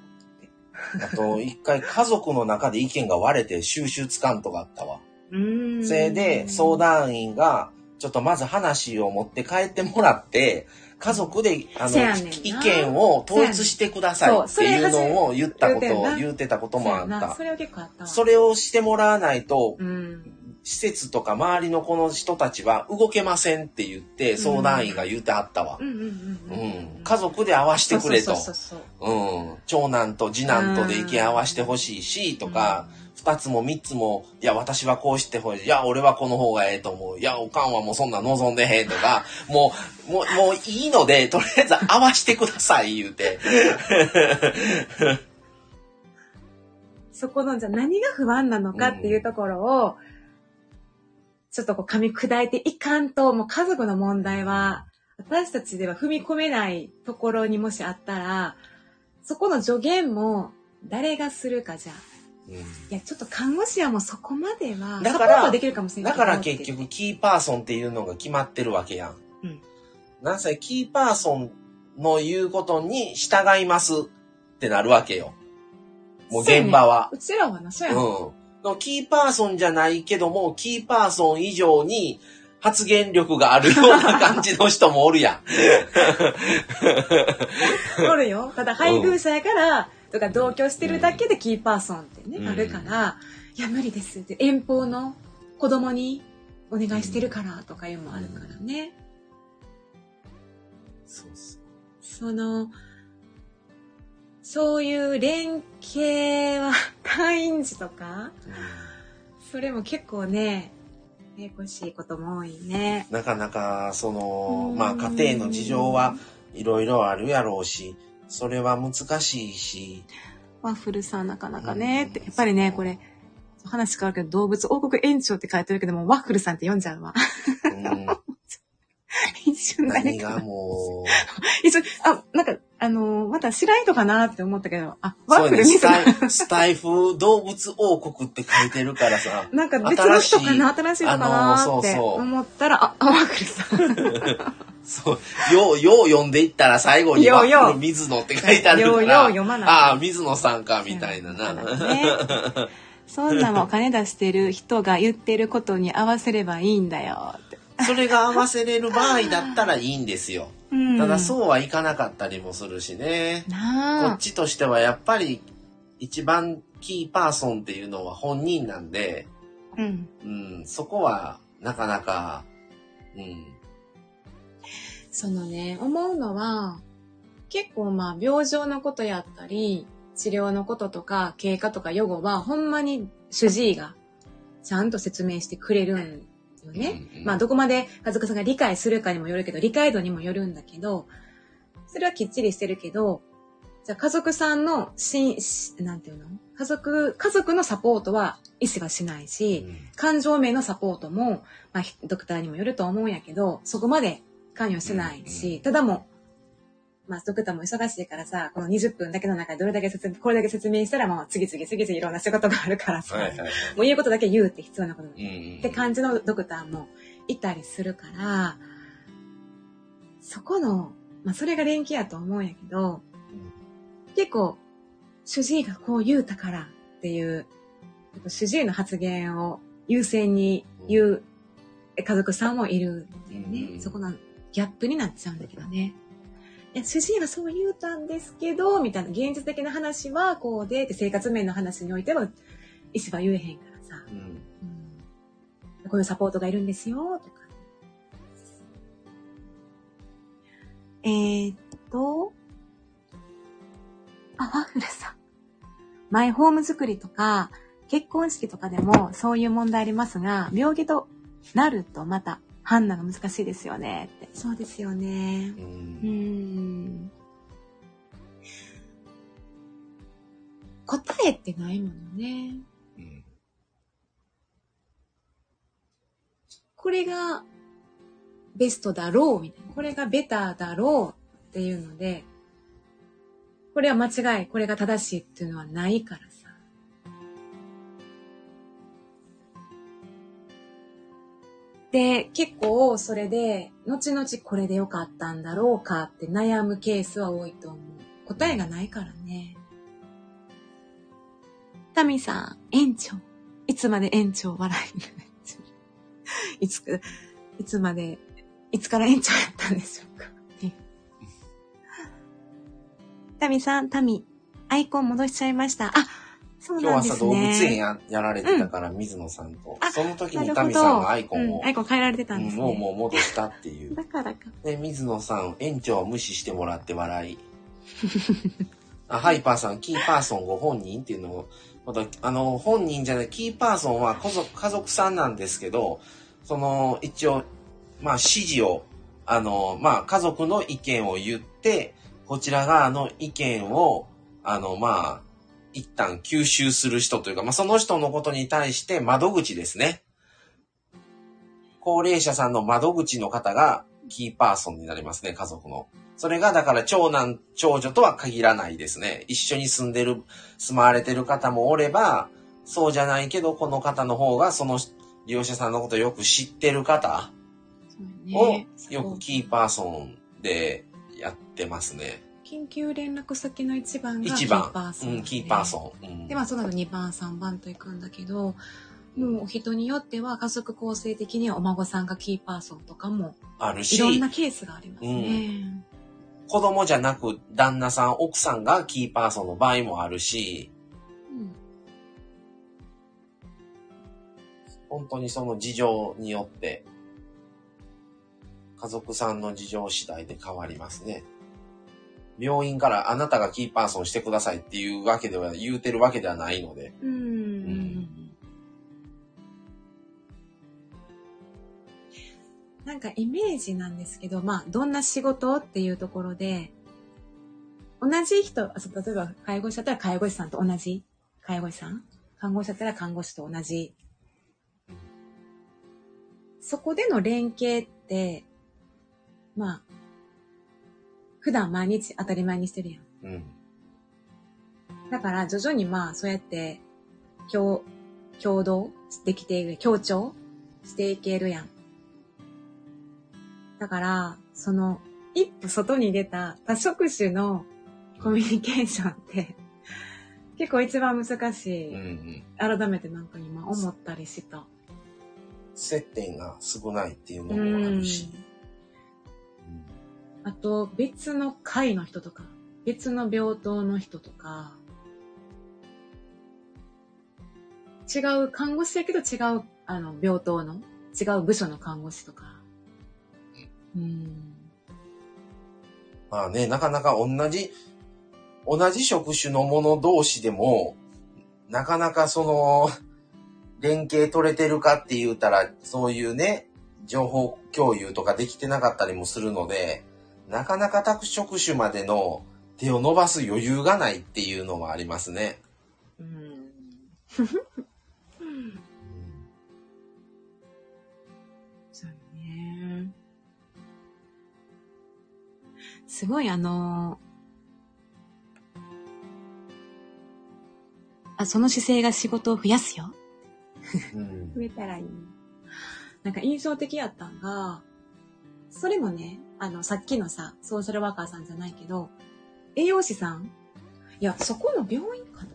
Speaker 2: あと、一回家族の中で意見が割れて収集つかんとかあったわ。
Speaker 1: うーん。
Speaker 2: それで、相談員が、ちょっとまず話を持って帰ってもらって、家族で、あの、意見を統一してくださいっていうのを言ったこと言ってたこともあった
Speaker 1: そ。れは結構あったわ。
Speaker 2: それをしてもらわないと、
Speaker 1: うん。
Speaker 2: 施設とか周りのこの人たちは動けませんって言って、相談員が言ってあったわ。家族で合わせてくれと。長男と次男とで意見合わせてほしいし、とか、二つも三つも、いや、私はこうしてほしい。いや、俺はこの方がええと思う。いや、おかんはもうそんな望んでへんとか、もう、もう、もういいので、とりあえず合わしてください、言うて。
Speaker 1: そこの、じゃ何が不安なのかっていうところを、ちょっとこう噛み砕いていかんと、もう家族の問題は、私たちでは踏み込めないところにもしあったら、そこの助言も誰がするかじゃあ。
Speaker 2: うん
Speaker 1: いや、ちょっと看護師はもうそこまでは、
Speaker 2: だから
Speaker 1: できるかもしれない
Speaker 2: だから結局キーパーソンっていうのが決まってるわけやん。
Speaker 1: うん
Speaker 2: なんせキーパーソンの言うことに従いますってなるわけよ。もう現場は。
Speaker 1: うちらはな、そうや
Speaker 2: うん。キーパーソンじゃないけども、キーパーソン以上に発言力があるような感じの人もおるやん。
Speaker 1: おるよ。ただ配偶者やから、とか同居してるだけでキーパーソンってね、
Speaker 2: うん
Speaker 1: あるから、いや無理ですって、遠方の子供にお願いしてるからとかいうのもあるからね。
Speaker 2: そうそう。
Speaker 1: その、そういう連携は、退院時とか、それも結構ね、ややこしいことも多いね。
Speaker 2: なかなか、その
Speaker 1: う、ん
Speaker 2: まあ家庭の事情はいろいろあるやろうし、それは難しいし、
Speaker 1: ワッフルさんなかなかね、って、やっぱりね、これ、話変わるけど、動物王国園長って書いてるけども、ワッフルさんって読んじゃうわ。
Speaker 2: うん、
Speaker 1: 一瞬だ
Speaker 2: 何
Speaker 1: ね。
Speaker 2: がも
Speaker 1: 一瞬、あ、なんか、あのーまた知らん人かなって思ったけど、あ、
Speaker 2: う、
Speaker 1: ワッフル見
Speaker 2: そうやね
Speaker 1: た
Speaker 2: スタイスタイフ動物王国って書いてるからさ、
Speaker 1: なんか別の人かな
Speaker 2: 新
Speaker 1: 新しい人かな
Speaker 2: あのー
Speaker 1: って思ったら、あ、あワッフルさん。
Speaker 2: そう、よう、よう読んでいったら最後にワッフル水野って書いてあるから。
Speaker 1: ようよう読まな
Speaker 2: ああ、水野さんか、みたいなな。
Speaker 1: ねそんなも金出してる人が言ってることに合わせればいいんだよって。
Speaker 2: それが合わせれる場合だったらいいんですよ。
Speaker 1: うん
Speaker 2: ただそうはいかなかったりもするしね。こっ。ちとしてはやっぱり一番キーパーソンっていうのは本人なんで、
Speaker 1: うん。
Speaker 2: うん、そこはなかなか、うん、
Speaker 1: そのね、思うのは、結構まあ病状のことやったり、治療のこととか経過とか予後はほんまに主治医がちゃんと説明してくれるんよね。
Speaker 2: うんうん。
Speaker 1: まあどこまで家族さんが理解するかにもよるけど、理解度にもよるんだけど、それはきっちりしてるけど、じゃあ家族さんのしん、しなんていうの？家族、家族のサポートは医師がしないし、感情面のサポートも、まあ、ひドクターにもよると思うんやけど、そこまで関与してないし、
Speaker 2: うんうん。
Speaker 1: ただもう、まあ、ドクターも忙しいからさ、この20分だけの中でどれだけ説明、これだけ説明したらもう次々次々いろんな仕事があるからさ、
Speaker 2: はいはいはい。
Speaker 1: もう言うことだけ言うって必要なことって感じのドクターもいたりするから、そこの、まあ、それが連携やと思うんやけど、結構、主治医がこう言うたからっていう、主治医の発言を優先に言う家族さんもいるんだよね。
Speaker 2: うん
Speaker 1: そこのギャップになっちゃうんだけどね。いや、主治医がそう言うたんですけど、みたいな現実的な話はこうで、って生活面の話においては、医師は言えへんからさ、
Speaker 2: うん
Speaker 1: うんこういうサポートがいるんですよ、とか。えー、っと、あ、ワッフルさん。マイホーム作りとか、結婚式とかでもそういう問題ありますが、病気となるとまた判断が難しいですよねって。そうですよね。
Speaker 2: う
Speaker 1: うんーん。答えってないものね。
Speaker 2: うん
Speaker 1: これがベストだろうみたいな。これがベターだろうっていうので、これは間違い、これが正しいっていうのはないからで、結構それで、後々これでよかったんだろうかって悩むケースは多いと思う。答えがないからね。タミさん、園長。いつまで園長笑いにいつか、いつまで、いつから園長やったんでしょうか。タミさん、タミ、アイコン戻しちゃいました。あ、そう
Speaker 2: 今日はさ、
Speaker 1: なんです
Speaker 2: 動物園
Speaker 1: ね。
Speaker 2: ややられてたから、水野さんと。
Speaker 1: あ
Speaker 2: その時にタミさん
Speaker 1: ど。
Speaker 2: がアイコンを、
Speaker 1: うんアイコン変えられてたんです
Speaker 2: うんもう
Speaker 1: ね。
Speaker 2: もう戻したっていう。
Speaker 1: だからか。
Speaker 2: で、水野さん、園長を無視してもらって笑い。あハイパーさん、キーパーソンご本人っていうのを、また、あの、本人じゃない、キーパーソンは家族、家族さんなんですけど、その、一応、まあ、指示を、あの、まあ、家族の意見を言って、こちら側の意見を、あの、まあ、一旦吸収する人というか、まあ、その人のことに対して窓口ですね。高齢者さんの窓口の方がキーパーソンになりますね、家族の。それが、だから長男、長女とは限らないですね。一緒に住んでる、住まわれてる方もおれば、そうじゃないけど、この方の方がその利用者さんのことをよく知ってる方を
Speaker 1: ね。
Speaker 2: よくキーパーソンでやってますね。
Speaker 1: 緊急連絡先の1番がキ
Speaker 2: 一番
Speaker 1: ーパーソン、
Speaker 2: うん、キーパーソン。うん
Speaker 1: で、まあその後2番、3番と行くんだけど、もうお人によっては家族構成的にはお孫さんがキーパーソンとかも
Speaker 2: あるし
Speaker 1: いろんなケースがありますね。
Speaker 2: 子供じゃなく旦那さん、奥さんがキーパーソンの場合もあるし、
Speaker 1: うん
Speaker 2: 本当にその事情によって、家族さんの事情次第で変わりますね。病院からあなたがキーパーソンしてくださいっていうわけでは、言うてるわけではないので。
Speaker 1: うんなんかイメージなんですけど、まあ、どんな仕事っていうところで、同じ人、例えば介護士だったら介護士さんと同じ？介護士さん？看護師だったら看護師と同じ？そこでの連携って、まあ、普段毎日当たり前にしてるやん。
Speaker 2: うん。
Speaker 1: だから徐々にまあそうやって共共同できている、協調していけるやん。だから、その一歩外に出た多職種のコミュニケーションって結構一番難しい。
Speaker 2: うんうん。
Speaker 1: 改めてなんか今思ったりした。
Speaker 2: 接点が少ないっていう
Speaker 1: う
Speaker 2: のもあ
Speaker 1: ん
Speaker 2: るし。。
Speaker 1: あと別の会の人とか、別の病棟の人とか、違う看護師やけど違うあの病棟の違う部署の看護師とか。うん。
Speaker 2: まあね、なかなか同じ、同じ職種の者同士でも、なかなかその、連携取れてるかって言うたら、そういうね、情報共有とかできてなかったりもするので、なかなか各職種までの手を伸ばす余裕がないっていうのもありますね。
Speaker 1: うん。そうね。すごいあのあ、その姿勢が仕事を増やすよ。
Speaker 2: うん
Speaker 1: 増えたらいい。なんか印象的やったんが、それもね、あの、さっきのさ、ソーシャルワーカーさんじゃないけど、栄養士さん？いや、そこの病院かな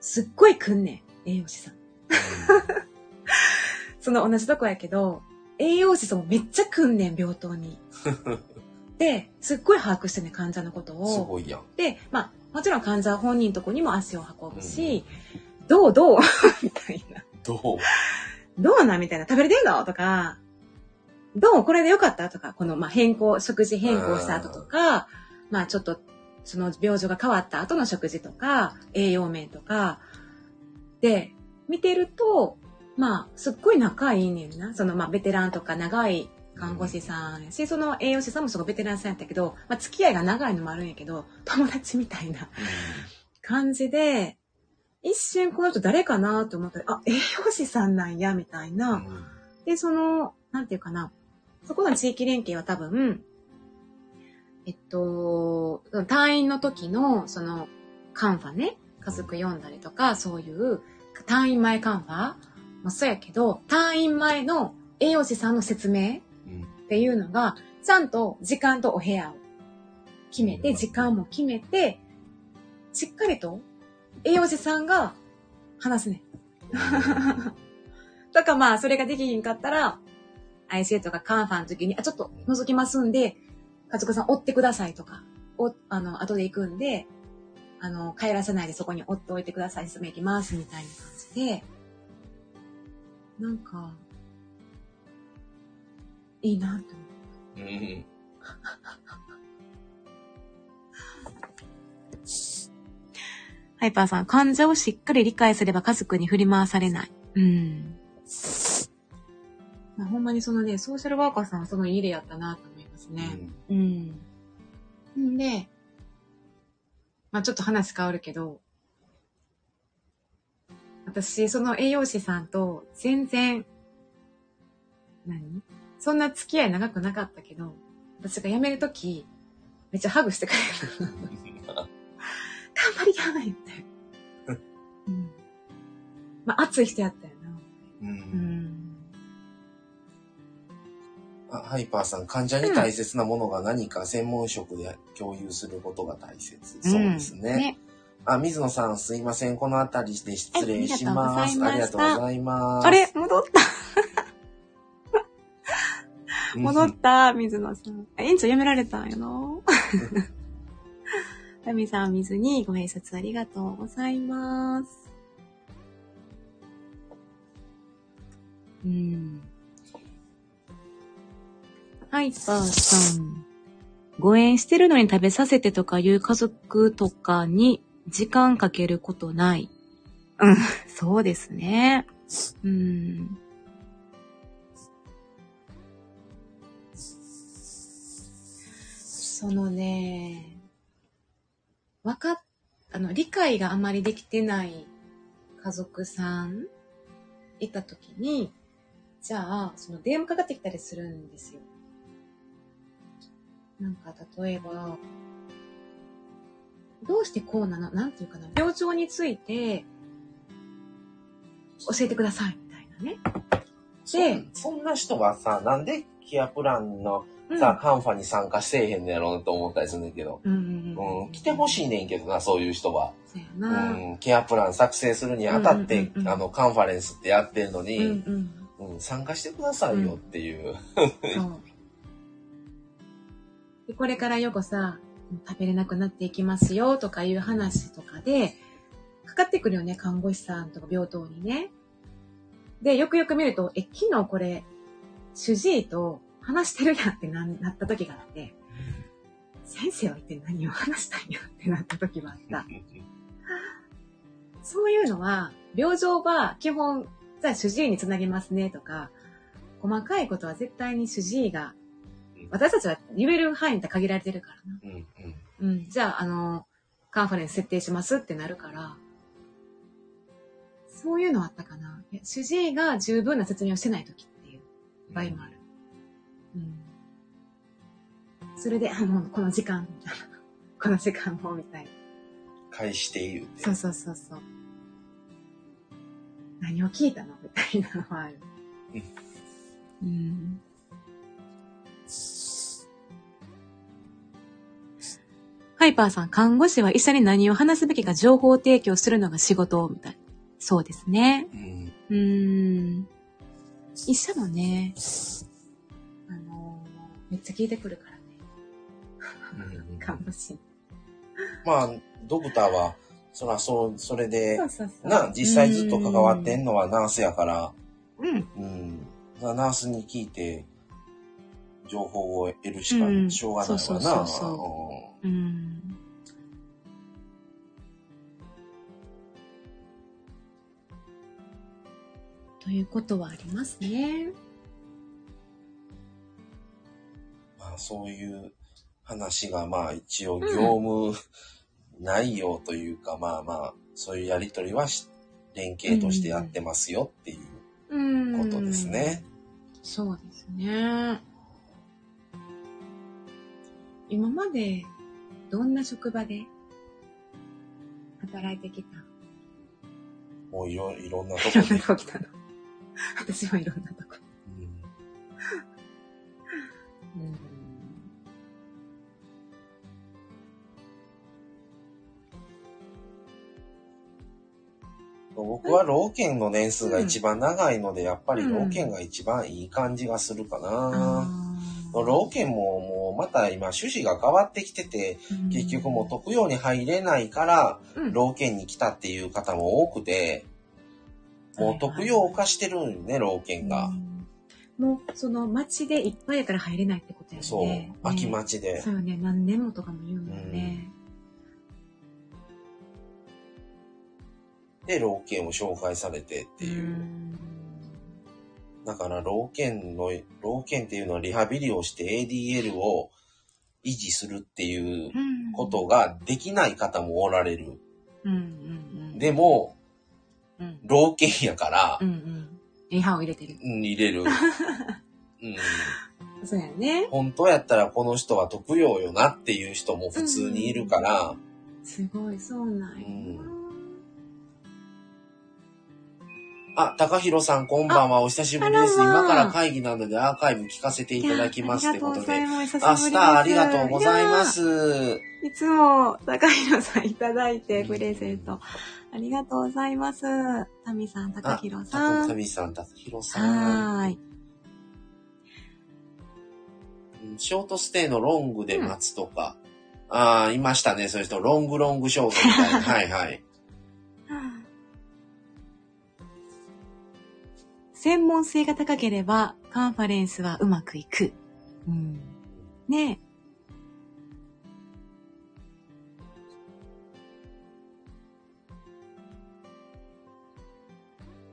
Speaker 1: すっごい来んねん、栄養士さん。その同じとこやけど、栄養士さんもめっちゃ来んねん、病棟に。で、すっごい把握してんねん、患者のことを。
Speaker 2: すごいやん。
Speaker 1: で、まあ、もちろん患者本人のとこにも足を運ぶし、どうどう？みたいな。
Speaker 2: どう？
Speaker 1: どうなん？みたいな。食べれてんの？とか、どうこれでよかったとか、この、まあ、変更、食事変更した後とか、まあ、ちょっと、その病状が変わった後の食事とか、栄養面とか、で、見てると、まあ、すっごい仲いいねんな。その、まあ、ベテランとか長い看護師さんやし、その栄養士さんもそのベテランさんやったけど、まあ、付き合いが長いのもあるんやけど、友達みたいな感じで、一瞬この人誰かなと思ったら、あ、栄養士さんなんや、みたいな。
Speaker 2: うん
Speaker 1: で、その、なんていうかな、そこの地域連携は多分、えっと、退院の時の、その、カンファね、家族読んだりとか、そういう、退院前カンファもそうやけど、退院前の栄養士さんの説明
Speaker 2: うん
Speaker 1: っていうのが、ちゃんと時間とお部屋を決めて、時間も決めて、しっかりと栄養士さんが話すね。とかまあ、それができひんかったら、IC とかカンファの時に、あ、ちょっと覗きますんで、家族さん追ってくださいとか、お、あの、後で行くんで、あの、帰らせないでそこに追っておいてください、進め行きます、みたいな感じで、なんか、いいなって思う。
Speaker 2: うん
Speaker 1: ハイパーさん、患者をしっかり理解すれば家族に振り回されない。うん。まあ、ほんまにそのね、ソーシャルワーカーさんはそのいい例やったなと思いますね。うん。んで、まあちょっと話変わるけど、私、その栄養士さんと全然、何？そんな付き合い長くなかったけど、私が辞めるとき、めっちゃハグしてくれる。頑張りや言って。うん。まあ熱い人やったよな。
Speaker 2: うんあハイパーさん、患者に大切なものが何か専門職で共有することが大切。そうですね。
Speaker 1: ね。
Speaker 2: あ、水野さん、すいません。このあたりで失礼します。
Speaker 1: あ
Speaker 2: ありがとうございます。
Speaker 1: あれ戻った
Speaker 2: うん
Speaker 1: 戻った水野さん。あ園長やめられたんやな。タミさん、水にご挨拶ありがとうございます。うん。ハイパーさん。誤嚥してるのに食べさせてとかいう家族とかに時間かけることない。うん、そうですね。うん。そのね、わかっ、あの、理解があまりできてない家族さんいたときに、じゃあ、その電話かかってきたりするんですよ。なんか、例えば、どうしてこうなのなんていうかな病状について、教えてください、みたいなね。
Speaker 2: そそんな人はさ、なんでケアプランの
Speaker 1: うん
Speaker 2: さ、カンファに参加してへんのやろうと思ったりするんだけど。
Speaker 1: うんうんうん。
Speaker 2: うん、来てほしいねんけどな、そういう人は。
Speaker 1: そう
Speaker 2: ん、ケアプラン作成するにあたって、あの、カンファレンスってやってるの
Speaker 1: うん
Speaker 2: に、
Speaker 1: うん。
Speaker 2: うん参加してくださいよっていう。
Speaker 1: そう。で、これからよこさ、食べれなくなっていきますよとかいう話とかで、かかってくるよね、看護師さんとか病棟にね。で、よくよく見ると、え、昨日これ、主治医と話してるやんってななった時があって、先生は一体何を話したんやってなった時があった。そういうのは、病状は基本、じゃあ主治医につなぎますねとか、細かいことは絶対に主治医が、私たちは言える範囲って限られてるからな。
Speaker 2: うんうん
Speaker 1: うん。じゃあ、あの、カンファレンス設定しますってなるから、そういうのあったかな。主治医が十分な説明をしてない時っていう場合もある。うん。それで、あ、もうこの時間。この時間も、みたいな。
Speaker 2: 返して言うて。
Speaker 1: そうそうそうそう。何を聞いたの？みたいなのはある。うん。ハイパーさん、看護師は医者に何を話すべきか情報提供するのが仕事、みたい。そうですね。
Speaker 2: うん
Speaker 1: うーん。医者もね、あのーめっちゃ聞いてくるからね。
Speaker 2: うん
Speaker 1: 看護師。
Speaker 2: まあ、ドクターは、そらそう、それで
Speaker 1: そう、そうそう。
Speaker 2: な、実際ずっと関わってんのはナースやから、
Speaker 1: うん。
Speaker 2: うん。ナースに聞いて、情報を得るしか
Speaker 1: うん
Speaker 2: しょうがないわな。
Speaker 1: そうそうそううん。ということはありますね。
Speaker 2: まあ、そういう話が、まあ一応業務内容というか、まあまあ、そういうやりとりはし連携としてやってますよっていう
Speaker 1: うん。
Speaker 2: ことですね。
Speaker 1: そうですね。今までどんな職場で働いてきた？
Speaker 2: もういろいろんなとこ
Speaker 1: いろんな
Speaker 2: で
Speaker 1: と。こ来たの。私もいろんなとこ。
Speaker 2: 僕は老犬の年数が一番長いので、やっぱり老犬が一番いい感じがするかな。老犬ももうまた今趣旨が変わってきてて、結局もう特養に入れないから、
Speaker 1: うん。
Speaker 2: 老犬に来たっていう方も多くて、もう特養化してるんよね、老犬が。
Speaker 1: うんもう、その街でいっぱいやから入れないってことやね。
Speaker 2: そう、
Speaker 1: ね
Speaker 2: 秋待ちで。
Speaker 1: そうよね。何年もとかも言うんだよね。
Speaker 2: で、老犬を紹介されてっていう。
Speaker 1: ん
Speaker 2: だから老犬の、老犬っていうのはリハビリをして ADL を維持するっていう
Speaker 1: うん
Speaker 2: ことができない方もおられる。
Speaker 1: うんうんうん。
Speaker 2: でも、
Speaker 1: うん、
Speaker 2: 老犬やから
Speaker 1: う、んうん。リハを入れてる。
Speaker 2: うん、入れる。うん。
Speaker 1: そうやね。
Speaker 2: 本当やったらこの人は特養よなっていう人も普通にいるから、
Speaker 1: すごい、そうなんやな。
Speaker 2: うんあ、高弘さん、こんばんは。お久しぶりです。今から会議なのでアーカイブ聞かせていただきますってことで。
Speaker 1: いやありがとうございます。
Speaker 2: あ、スターありがとうございま
Speaker 1: や
Speaker 2: す。
Speaker 1: いつも、高弘さんいただいて、プレゼント。ありがとうございます。タミさん、高弘さ
Speaker 2: 高
Speaker 1: ん。
Speaker 2: 上さん、高弘さん。
Speaker 1: はーい。
Speaker 2: うんショートステイのロングで待つとか。ああ、いましたね。そういう人、ロングロングショートみたいな。はいはい。
Speaker 1: 専門性が高ければ、カンファレンスはうまくいく。うん。ね
Speaker 2: も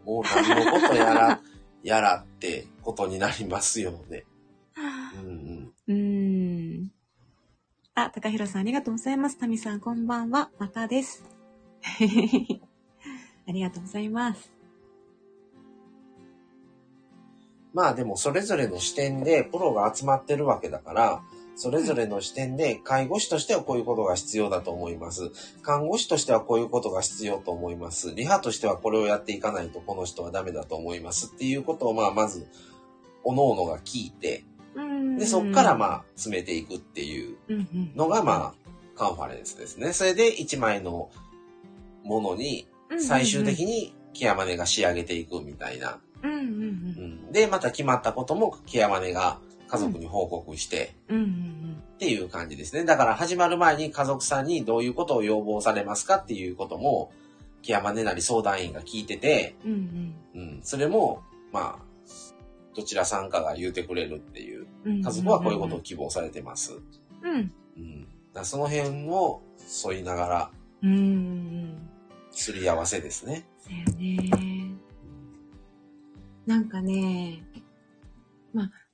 Speaker 2: う何のことやら、やらってことになりますよね。うんうん。
Speaker 1: え。うん。あ、高弘さんありがとうございます。タミさんこんばんは。またです。ありがとうございます。
Speaker 2: まあでもそれぞれの視点でプロが集まってるわけだから、それぞれの視点で介護士としてはこういうことが必要だと思います。看護師としてはこういうことが必要と思います。リハとしてはこれをやっていかないとこの人はダメだと思いますっていうことをまあまず、おののが聞いて、
Speaker 1: うん
Speaker 2: で、そっからまあ詰めていくっていうのがまあカンファレンスですね。それで一枚のものに最終的にケアマネが仕上げていくみたいな。で、また決まったこともケアマネが家族に報告してっていう感じですね。だから始まる前に家族さんにどういうことを要望されますかっていうことも、ケアマネなり相談員が聞いてて、
Speaker 1: うん
Speaker 2: うん、それも、まあ、どちらさんかが言うてくれるっていう、
Speaker 1: うん
Speaker 2: 家族はこういうことを希望されてます。
Speaker 1: うん。
Speaker 2: うん、その辺を沿いながら、
Speaker 1: うんうん
Speaker 2: すり合わせですね。
Speaker 1: そうやね。なんかねまあ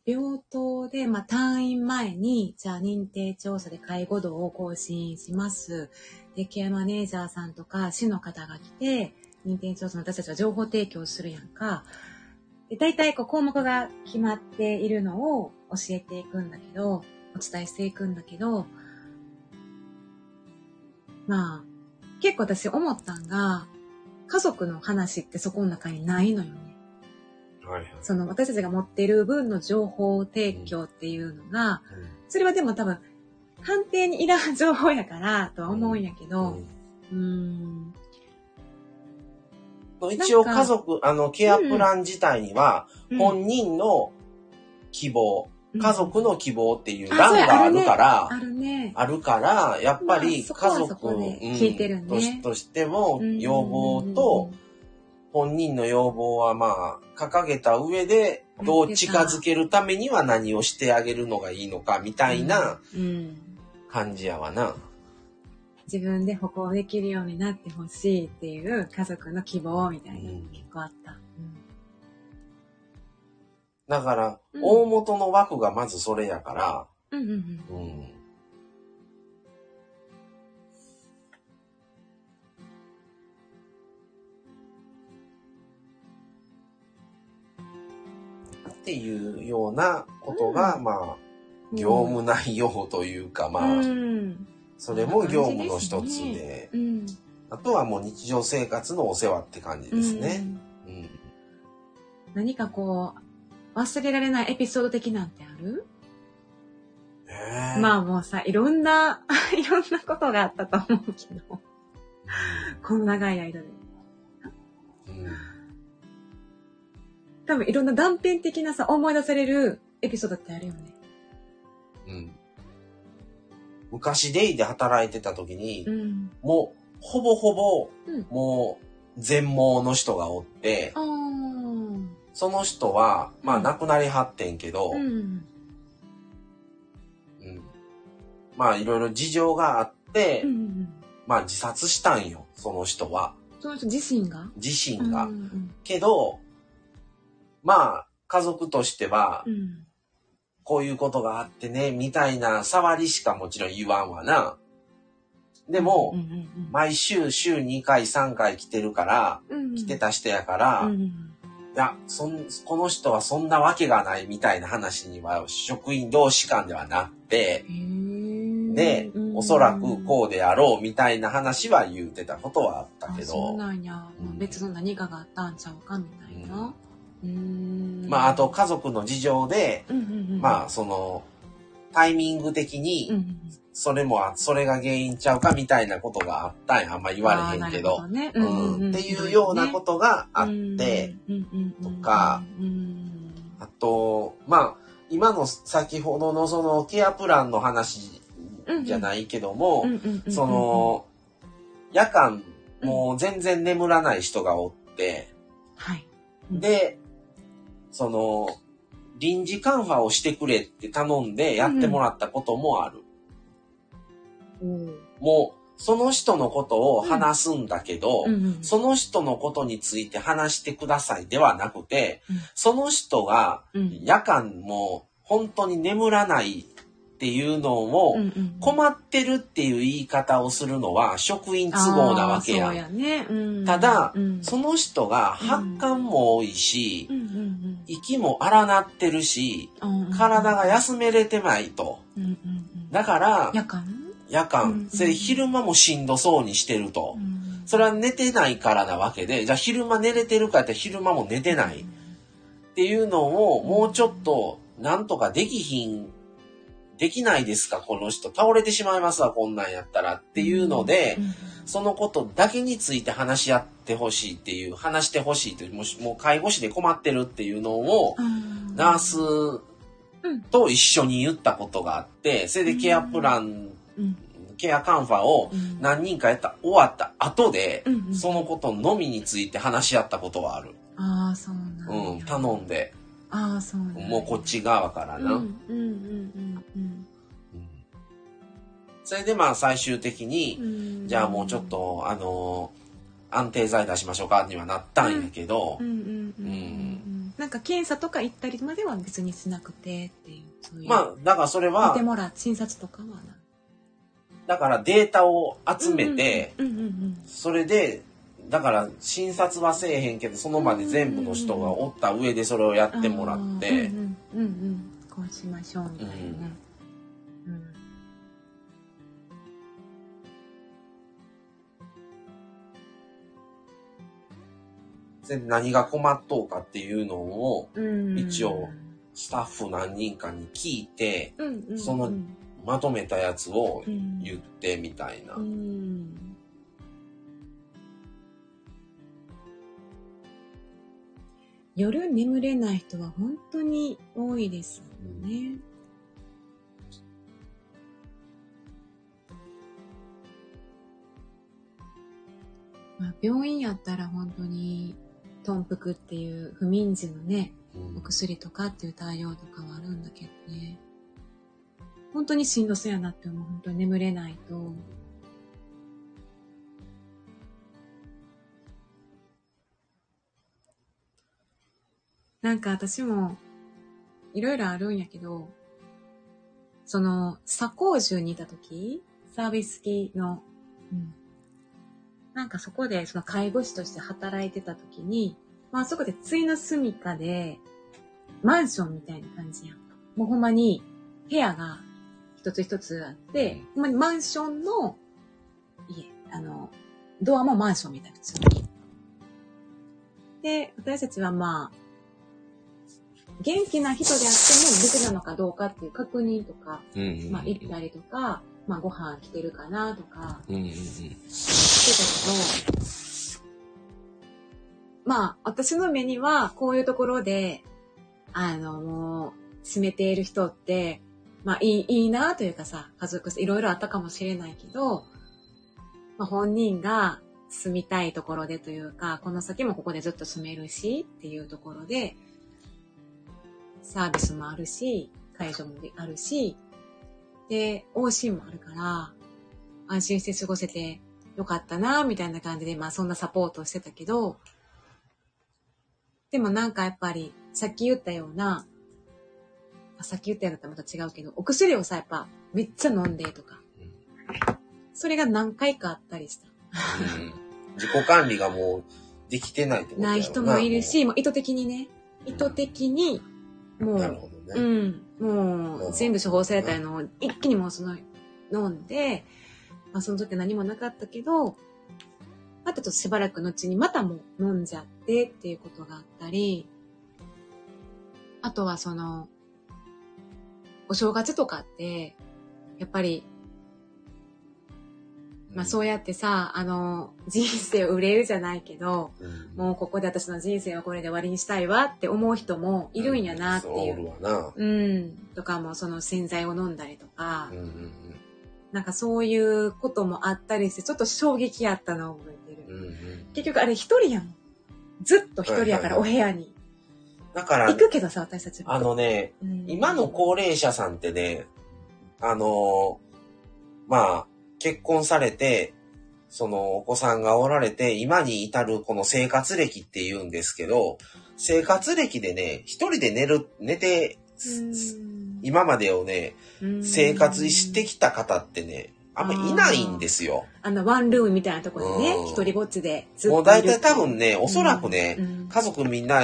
Speaker 1: 病棟で、まあ、退院前に、じゃあ認定調査で介護度を更新します。で、ケアマネージャーさんとか市の方が来て、認定調査の私たちは情報提供するやんか。で、大体こう項目が決まっているのを教えていくんだけど、お伝えしていくんだけど、まあ、結構私思ったんが、家族の話ってそこの中にないのよね。
Speaker 2: はいはい。
Speaker 1: その私たちが持っている分の情報提供っていうのが、それはでも多分、判定にいらん情報やからとは思うんやけど、うーん、
Speaker 2: うん。一応家族、あの、ケアプラン自体には、
Speaker 1: うん。
Speaker 2: 本人の希望、家族の希望っていう
Speaker 1: あ
Speaker 2: 欄があるから、
Speaker 1: あるね。
Speaker 2: あるから、やっぱり
Speaker 1: まあそそこで
Speaker 2: うん
Speaker 1: 聞いてるね。
Speaker 2: としても、
Speaker 1: うん。
Speaker 2: 要望と、本人の要望はまあ、掲げた上で、どう近づけるためには何をしてあげるのがいいのか、みたいな
Speaker 1: うん、
Speaker 2: 感じやわな。
Speaker 1: 自分で歩行できるようになってほしいっていう家族の希望みたいな、
Speaker 2: うん
Speaker 1: 結構あった。
Speaker 2: だから、
Speaker 1: うん
Speaker 2: 大元の枠がまずそれやから、
Speaker 1: うん、うん、うんうん。
Speaker 2: うん。っていうようなことが、
Speaker 1: うん。
Speaker 2: まあ、業務内容というか、まあ、
Speaker 1: うん、
Speaker 2: それも業務の一つで、
Speaker 1: うん、
Speaker 2: あとはもう日常生活のお世話って感じですね。
Speaker 1: うん。
Speaker 2: うん。
Speaker 1: 何かこう、忘れられないエピソード的なんてある？まあもうさ、いろんな、いろんなことがあったと思うけど、この長い間で。
Speaker 2: うん
Speaker 1: 多分いろんな断片的なさ、思い出されるエピソードってあるよね。
Speaker 2: うん昔デイで働いてた時に、
Speaker 1: うん。
Speaker 2: もう、ほぼほぼ、
Speaker 1: うん
Speaker 2: もう、全盲の人がおって、
Speaker 1: あー。
Speaker 2: その人は、まあ、
Speaker 1: うん
Speaker 2: 亡くなりはってんけど、
Speaker 1: うん。
Speaker 2: うんまあ、いろいろ事情があって、
Speaker 1: うんうん。
Speaker 2: まあ、自殺したんよ、その人は。
Speaker 1: その人自身が？
Speaker 2: 自身が。
Speaker 1: うん
Speaker 2: けど、まあ、家族としては
Speaker 1: う、ん。
Speaker 2: こういうことがあってね、みたいな触りしかもちろん言わんわな。でも、
Speaker 1: うんうん
Speaker 2: 毎週週2回3回来てるから、
Speaker 1: うん、
Speaker 2: 来てた人やから、い
Speaker 1: うんうん
Speaker 2: や、そん、この人はそんなわけがないみたいな話には職員同士間ではなって、で、おそらくこうであろうみたいな話は言うてたことはあったけど。
Speaker 1: そうなんや。うん別の何かがあったんちゃうかみたいな。うん
Speaker 2: まあ、あと家族の事情で、
Speaker 1: うんうんうん、
Speaker 2: まあ、その、タイミング的
Speaker 1: うん
Speaker 2: に
Speaker 1: う、ん。
Speaker 2: それも、それが原因ちゃうかみたいなことがあったんや。あんま言われへんけど。っていうようなことがあって、、とか、
Speaker 1: うん
Speaker 2: あと、まあ、今の先ほどのそのケアプランの話じゃないけども、その、夜間、もう全然眠らない人がおって、
Speaker 1: はい。
Speaker 2: で、その、臨時カンファをしてくれって頼んでやってもらったこともある。
Speaker 1: うん。
Speaker 2: もう、その人のことを話すんだけど、
Speaker 1: うんうん。
Speaker 2: その人のことについて話してくださいではなくて、
Speaker 1: うん。
Speaker 2: その人が
Speaker 1: うん。
Speaker 2: 夜間も本当に眠らないっていうのを困ってるっていう言い方をするのは職員都合なわけや
Speaker 1: やね。うん。
Speaker 2: ただ
Speaker 1: うん。
Speaker 2: その人が発汗も多いし息も荒なってるし、体が休めれてないと。だから、
Speaker 1: 夜間？
Speaker 2: 夜
Speaker 1: うん
Speaker 2: 間、それ昼間もしんどそうにしてると。
Speaker 1: う。ん
Speaker 2: それは寝てないからなわけで、じゃあ昼間寝れてるかって昼間も寝てない。っていうのをもうちょっとなんとかできひん、できないですかこの人。倒れてしまいますわ、こんなんやったら。っていうので
Speaker 1: う、ん
Speaker 2: そのことだけについて話し合ってほしいっていう、話してほしいっていう、もうもう介護士で困ってるっていうのを、
Speaker 1: うん。
Speaker 2: ナースと一緒に言ったことがあって、それでケアプラン、
Speaker 1: うん。
Speaker 2: ケアカンファを
Speaker 1: うん。
Speaker 2: 何人かやった、終わった後でそのことのみについて話し合ったことはある。
Speaker 1: ああ、そうなんや
Speaker 2: うん、頼んで、
Speaker 1: ああ、そう
Speaker 2: もうこっち側からな。
Speaker 1: うんうんうん
Speaker 2: うんそれでまあ最終的に。じゃあもうちょっと、あのー安定剤出しましょうかにはなったんやけど。
Speaker 1: なんか検査とか行ったりまでは別にしなくてっていう。そういう
Speaker 2: まあ、だからそれ
Speaker 1: 見
Speaker 2: は
Speaker 1: て、もらう診察とかはな。
Speaker 2: だからデータを集めて、それで、だから診察はせえへんけど、その場で全部の人がおった上でそれをや
Speaker 1: うん。
Speaker 2: ってもらって、
Speaker 1: うんうんうんうん。こうしましょうみたいなね。うん。
Speaker 2: で何が困っとうかっていうのを、
Speaker 1: うん。
Speaker 2: 一応スタッフ何人かに聞いて、そのまとめたやつを
Speaker 1: うん。
Speaker 2: 言ってみたいな。
Speaker 1: うん。夜眠れない人は本当に多いですよね。まあ、病院やったら本当に豚腹っていう不眠時のね、
Speaker 2: うん
Speaker 1: お薬とかっていう対応とかはあるんだけどね。本当にしんどそうやなって思う。本当に眠れないと。なんか私もいろいろあるんやけど、その、左高中にいた時、サービス機の、うん。なんかそこでその介護士として働いてた時に、まあそこでついの住処で、マンションみたいな感じやん。もうほんまに部屋が一つ一つあって、ほんまにマンションの家、あの、ドアもマンションみたいな普通に。で、私たちはまあ、元気な人であっても無事なのかどうかっていう確認とか、まあ行ったりとか、まあご飯来てるかなとか、
Speaker 2: うんうんうん
Speaker 1: けど、まあ、私の目には、こういうところで、あの、もう、閉めている人って、まあ、いい、いいなというかさ、家族、いろいろあったかもしれないけど、まあ、本人が住みたいところでというか、この先もここでずっと住めるし、っていうところで、サービスもあるし、介助もあるし、で、往診もあるから、安心して過ごせてよかったな、みたいな感じで、まあそんなサポートをしてたけど、でもなんかやっぱり、さっき言ったような、あさっき言ったようなとまた違うけど、お薬をさ、やっぱめっちゃ飲んでとか、それが何回かあったりした。
Speaker 2: うん。自己管理がもうできてないってことやろ
Speaker 1: な。い人もいるし、もう意図的にね、意図的に、も
Speaker 2: もうなる
Speaker 1: う、
Speaker 2: ほどね。
Speaker 1: うん、もう全部処方されたのを一気にもうその飲んで、まあその時は何もなかったけど、またちょっとしばらくのうちにまたもう飲んじゃってっていうことがあったり、あとはその、お正月とかって、やっぱり、まあそうやってさ、あの、人生を売れるじゃないけど、
Speaker 2: うん
Speaker 1: もうここで私の人生はこれで終わりにしたいわって思う人もいるんやなってい
Speaker 2: そうお
Speaker 1: う。
Speaker 2: るわな。
Speaker 1: うん。とかもその洗剤を飲んだりとか、
Speaker 2: うんうん
Speaker 1: なんかそういうこともあったりして、ちょっと衝撃やったのを覚えてる。
Speaker 2: うんうんうん
Speaker 1: 結局あれ一人やん。ずっと一人やから、お部屋に。
Speaker 2: だから
Speaker 1: 行、くけどさ、私たちも。
Speaker 2: あのね、
Speaker 1: うん
Speaker 2: 今の高齢者さんってね、あのーまあ、結婚されて、そのお子さんがおられて、今に至るこの生活歴って言うんですけど、生活歴でね、一人で寝る、寝て、
Speaker 1: うん
Speaker 2: 今までをね、
Speaker 1: うん。
Speaker 2: 生活してきた方ってね、あんまいないんですよ。
Speaker 1: あの、ワンルームみたいなところでね
Speaker 2: うん、
Speaker 1: 一人ぼっちでずっと
Speaker 2: もう大体多分ね、おそらくね、
Speaker 1: うん。
Speaker 2: 家族みんな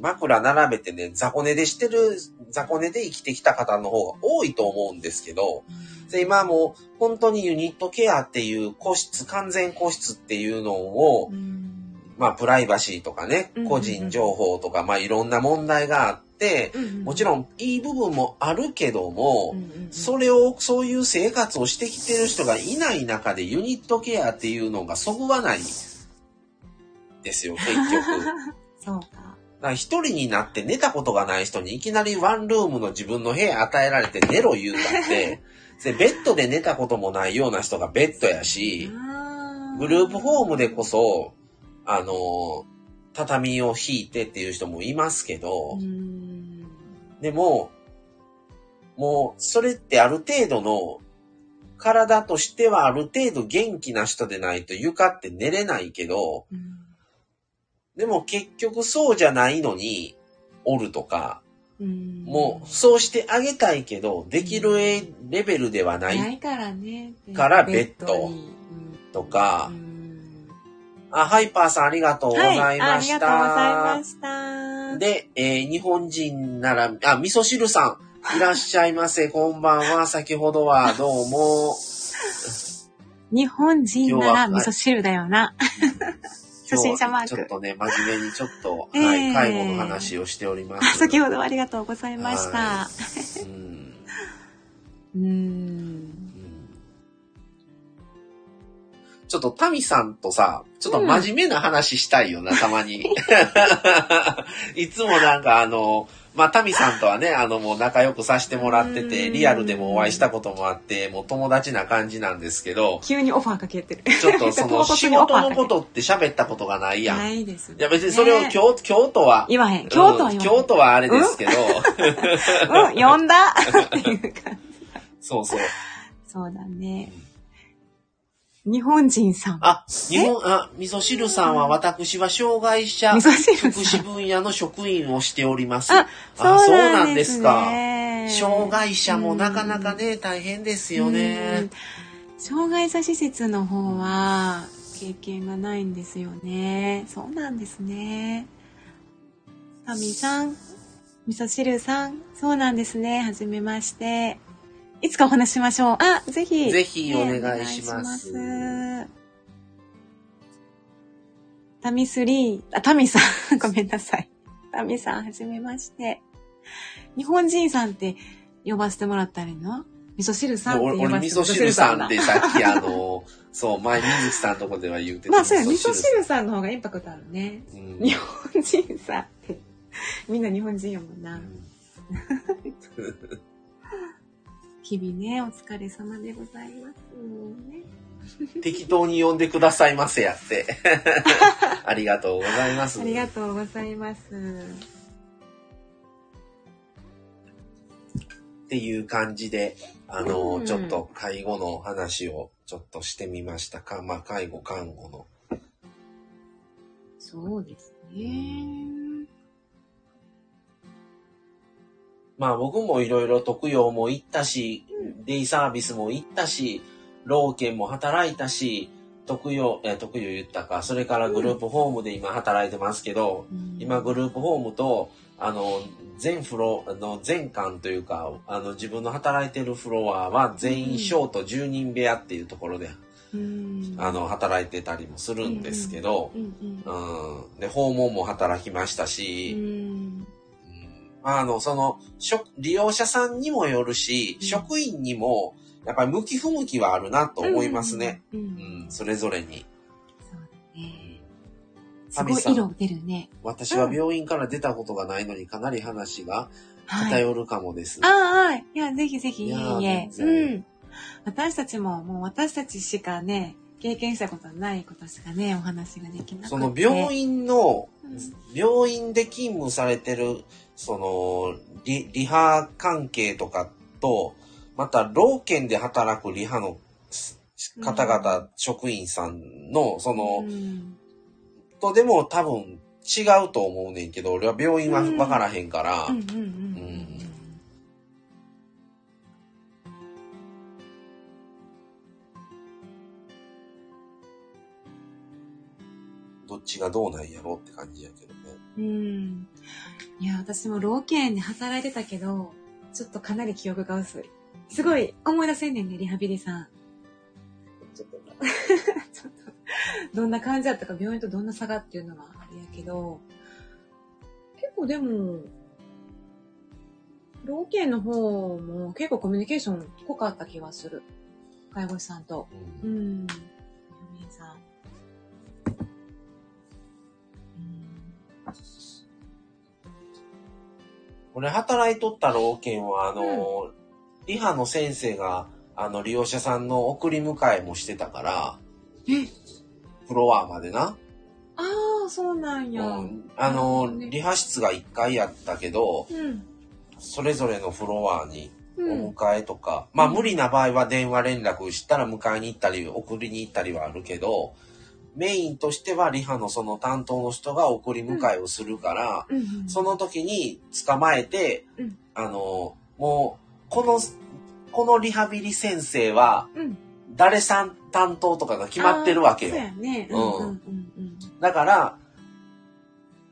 Speaker 2: 枕並べてね、雑魚寝でしてる、雑魚寝で生きてきた方の方が多いと思うんですけど、で今もう本当にユニットケアっていう個室、完全個室っていうのを、
Speaker 1: うん。
Speaker 2: まあプライバシーとかね個人情報とか、まあいろんな問題があっもちろんいい部分もあるけども、それを、そういう生活をしてきてる人がいない中でユニットケアっていうのがそぐわないですよ、結局。
Speaker 1: そうか。
Speaker 2: だ一人になって寝たことがない人にいきなりワンルームの自分の部屋与えられて寝ろ言うたって、でベッドで寝たこともないような人がベッドやし、グループホームでこそ、あの、畳を引いてっていう人もいますけど
Speaker 1: う、ん。
Speaker 2: でも、もう、それってある程度の、体としてはある程度元気な人でないと床って寝れないけど、
Speaker 1: うん。
Speaker 2: でも結局そうじゃないのに、おるとか、
Speaker 1: うん。
Speaker 2: もう、そうしてあげたいけど、できるレベルではな
Speaker 1: ないいからね。
Speaker 2: からベッド
Speaker 1: に。
Speaker 2: とか
Speaker 1: う、ん
Speaker 2: あ、ハイパーさんありがとうございました。
Speaker 1: はい、ありがとうございました。
Speaker 2: で、えー日本人なら、あ、味噌汁さん、いらっしゃいませ、こんばんは。先ほどはどうも。
Speaker 1: 日本人なら味噌汁だよな。初心者マーク
Speaker 2: ちょっとね、真面目にちょっと、
Speaker 1: えー
Speaker 2: はい、介護の話をしております。
Speaker 1: 先ほどはありがとうございました
Speaker 2: は。うん
Speaker 1: うーん。
Speaker 2: ちょっとタミさんとさ、ちょっと真面目な話したいよな、たまに。いつもなんかあの、まあ、タミさんとはね、あの、もう仲良くさせてもらってて、
Speaker 1: うん
Speaker 2: リアルでもお会いしたこともあって、もう友達な感じなんですけど、
Speaker 1: 急にオファーかけてる。
Speaker 2: ちょっとその 仕事のことって喋ったことがないやん。
Speaker 1: ないいです。
Speaker 2: や別にそれを
Speaker 1: ね
Speaker 2: 京京都は、
Speaker 1: 言わへん。京都は
Speaker 2: うん
Speaker 1: 言わへん。
Speaker 2: 京都はあれですけど、
Speaker 1: うん、呼んだ？っていう感じ。
Speaker 2: そうそう。
Speaker 1: そうだね。日本人さん。
Speaker 2: あ、日本、あ、味噌汁さんは私は障害者
Speaker 1: 味噌汁さん
Speaker 2: 福祉分野の職員をしております。
Speaker 1: あ、
Speaker 2: あ
Speaker 1: そうなんです
Speaker 2: か。
Speaker 1: ね。
Speaker 2: 障害者もなかなかね、大変ですよ
Speaker 1: うん
Speaker 2: ね。。
Speaker 1: 障害者施設の方は経験がないんですよね。そうなんですね。タミさん、味噌汁さん、そうなんですね。はじめまして。いつかお話ししましょう。あ、ぜひ。
Speaker 2: ぜひお願いします
Speaker 1: ねお願いしますタミスリー、あ、タミさん、ごめんなさい。タミさん、はじめまして。日本人さんって呼ばせてもらったらいいの？味噌汁さんって
Speaker 2: 俺、味噌汁さんって
Speaker 1: だ
Speaker 2: さっきあの、そう、前、水木さんのとこでは言うてた。
Speaker 1: まあそうや、味噌汁さんの方がインパクトあるね。
Speaker 2: うん
Speaker 1: 日本人さんって。みんな日本人やもんな。日々ね、お疲れ様でございます。ね
Speaker 2: 適当に呼んでくださいませやって。ありがとうございます。
Speaker 1: ありがとうございます。
Speaker 2: っていう感じで、あの、
Speaker 1: うん
Speaker 2: ちょっと介護の話をちょっとしてみましたか。まあ、介護、看護の。
Speaker 1: そうですね。
Speaker 2: まあ、僕もいろいろ特養も行ったし、デイサービスも行ったし、老犬も働いたし、特養、えー特養言ったか、それからグループホームで今働いてますけど、
Speaker 1: うん。
Speaker 2: 今グループホームと、あの、全フロ、あの、全館というか、あの、自分の働いてるフロアは全員ショート10人部屋っていうところで、
Speaker 1: うん。
Speaker 2: あの、働いてたりもするんですけど、
Speaker 1: うんうん
Speaker 2: うん。で、訪問も働きました
Speaker 1: う
Speaker 2: し、あの、その、職利用者さんにもよるし、
Speaker 1: うん
Speaker 2: 職員にも、やっぱり向き不向きはあるなと思いますね。。
Speaker 1: うんう
Speaker 2: うんん、それぞれに。
Speaker 1: そうだね。すごい色出るね。
Speaker 2: 私は病院から出たことがないのにかなり話が
Speaker 1: はい。
Speaker 2: 偏るかもです。
Speaker 1: ああ、はい。いや、ぜひぜひ、いえ
Speaker 2: い
Speaker 1: え。うん。私たちも、もう私たちしかね、経験したことないことしかね、お話ができなくて。
Speaker 2: その病院の、
Speaker 1: うん。
Speaker 2: 病院で勤務されてる、その、リリハ関係とかと、また、老県で働くリハの方々、職員さんの、その、
Speaker 1: うん。
Speaker 2: とでも多分違うと思うねんけど、俺は病院は分からへんから、
Speaker 1: うんうんうん
Speaker 2: どっちがどうなんやろうって感じやけどね。
Speaker 1: うん。いや、私も老犬で働いてたけど、ちょっとかなり記憶が薄い。すごい思い出せんねんね、リハビリさん。ちょっと、ちょっと、どんな感じだったか、病院とどんな差がっていうのはあれやけど、結構でも、老犬の方も結構コミュニケーション濃かった気がする。介護士さんと。
Speaker 2: う
Speaker 1: うん
Speaker 2: 俺働いとった老犬は、あの、リハの先生が、あの、利用者さんの送り迎えもしてたから、
Speaker 1: え？
Speaker 2: フロアまでな。
Speaker 1: ああ、そうなんや。
Speaker 2: うんあの、
Speaker 1: ね
Speaker 2: リハ室が1階やったけど、
Speaker 1: うん。
Speaker 2: それぞれのフロアにお
Speaker 1: うん。
Speaker 2: 迎えとか、まあ
Speaker 1: うん
Speaker 2: 無理な場合は電話連絡したら迎えに行ったり、送りに行ったりはあるけど、メインとしてはリハのその担当の人が送り迎えをするから、
Speaker 1: うんうん
Speaker 2: その時に捕まえて、
Speaker 1: うん
Speaker 2: あの、もう、この、このリハビリ先生は、
Speaker 1: うん。
Speaker 2: 誰さん担当とかが決まってるわけよ
Speaker 1: ね。うんうんうんうん。
Speaker 2: だから、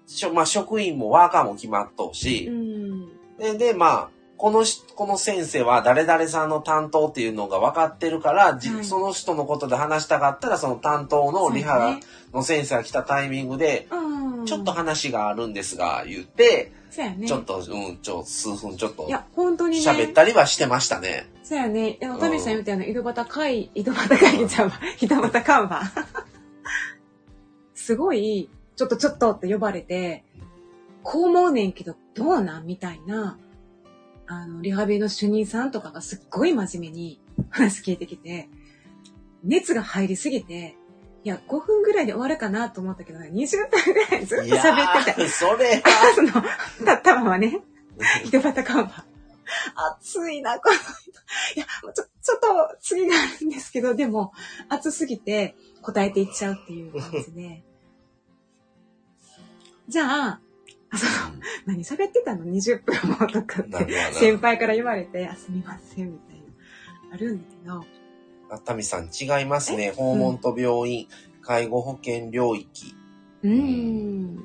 Speaker 2: しょまあ、職員もワーカーも決まっとうし、で、まあ、このし、この先生は誰々さんの担当っていうのが分かってるから、じ
Speaker 1: はい
Speaker 2: その人のことで話したかったら、その担当のリハの先生が来たタイミングで、
Speaker 1: うん。
Speaker 2: ちょっと話があるんですが、言って、
Speaker 1: そうやね。
Speaker 2: ちょっと、うん、ちょ、数分ちょっと
Speaker 1: い、や、本当にね。
Speaker 2: 喋ったりはしてましたね。
Speaker 1: そうやね。でも、タミさんみたいな井戸端会、井戸端会議ちゃうわ。井戸端看板。すごい、ちょっとちょっとって呼ばれて、こう思うねんけど、どうなん？みたいな、あの、リハビリの主任さんとかがすっごい真面目に 話聞いてきて、熱が入りすぎて、いや、5分ぐらいで終わるかなと思ったけど、20分ぐらいずっと喋ってて。
Speaker 2: ー、それ
Speaker 1: その、た、たまはね、井戸端看板。暑いな、この人。いや、ちょ、ちょっと次があるんですけど、でも、暑すぎて答えていっちゃうっていう感じで。じゃあ、あその、何喋ってたの ?20 分もとかって、先輩から言われて、あ、すみません、みたいな。あるんだけど、
Speaker 2: あたみさん違いますね。訪問と病院、介護保険領域。
Speaker 1: うーん。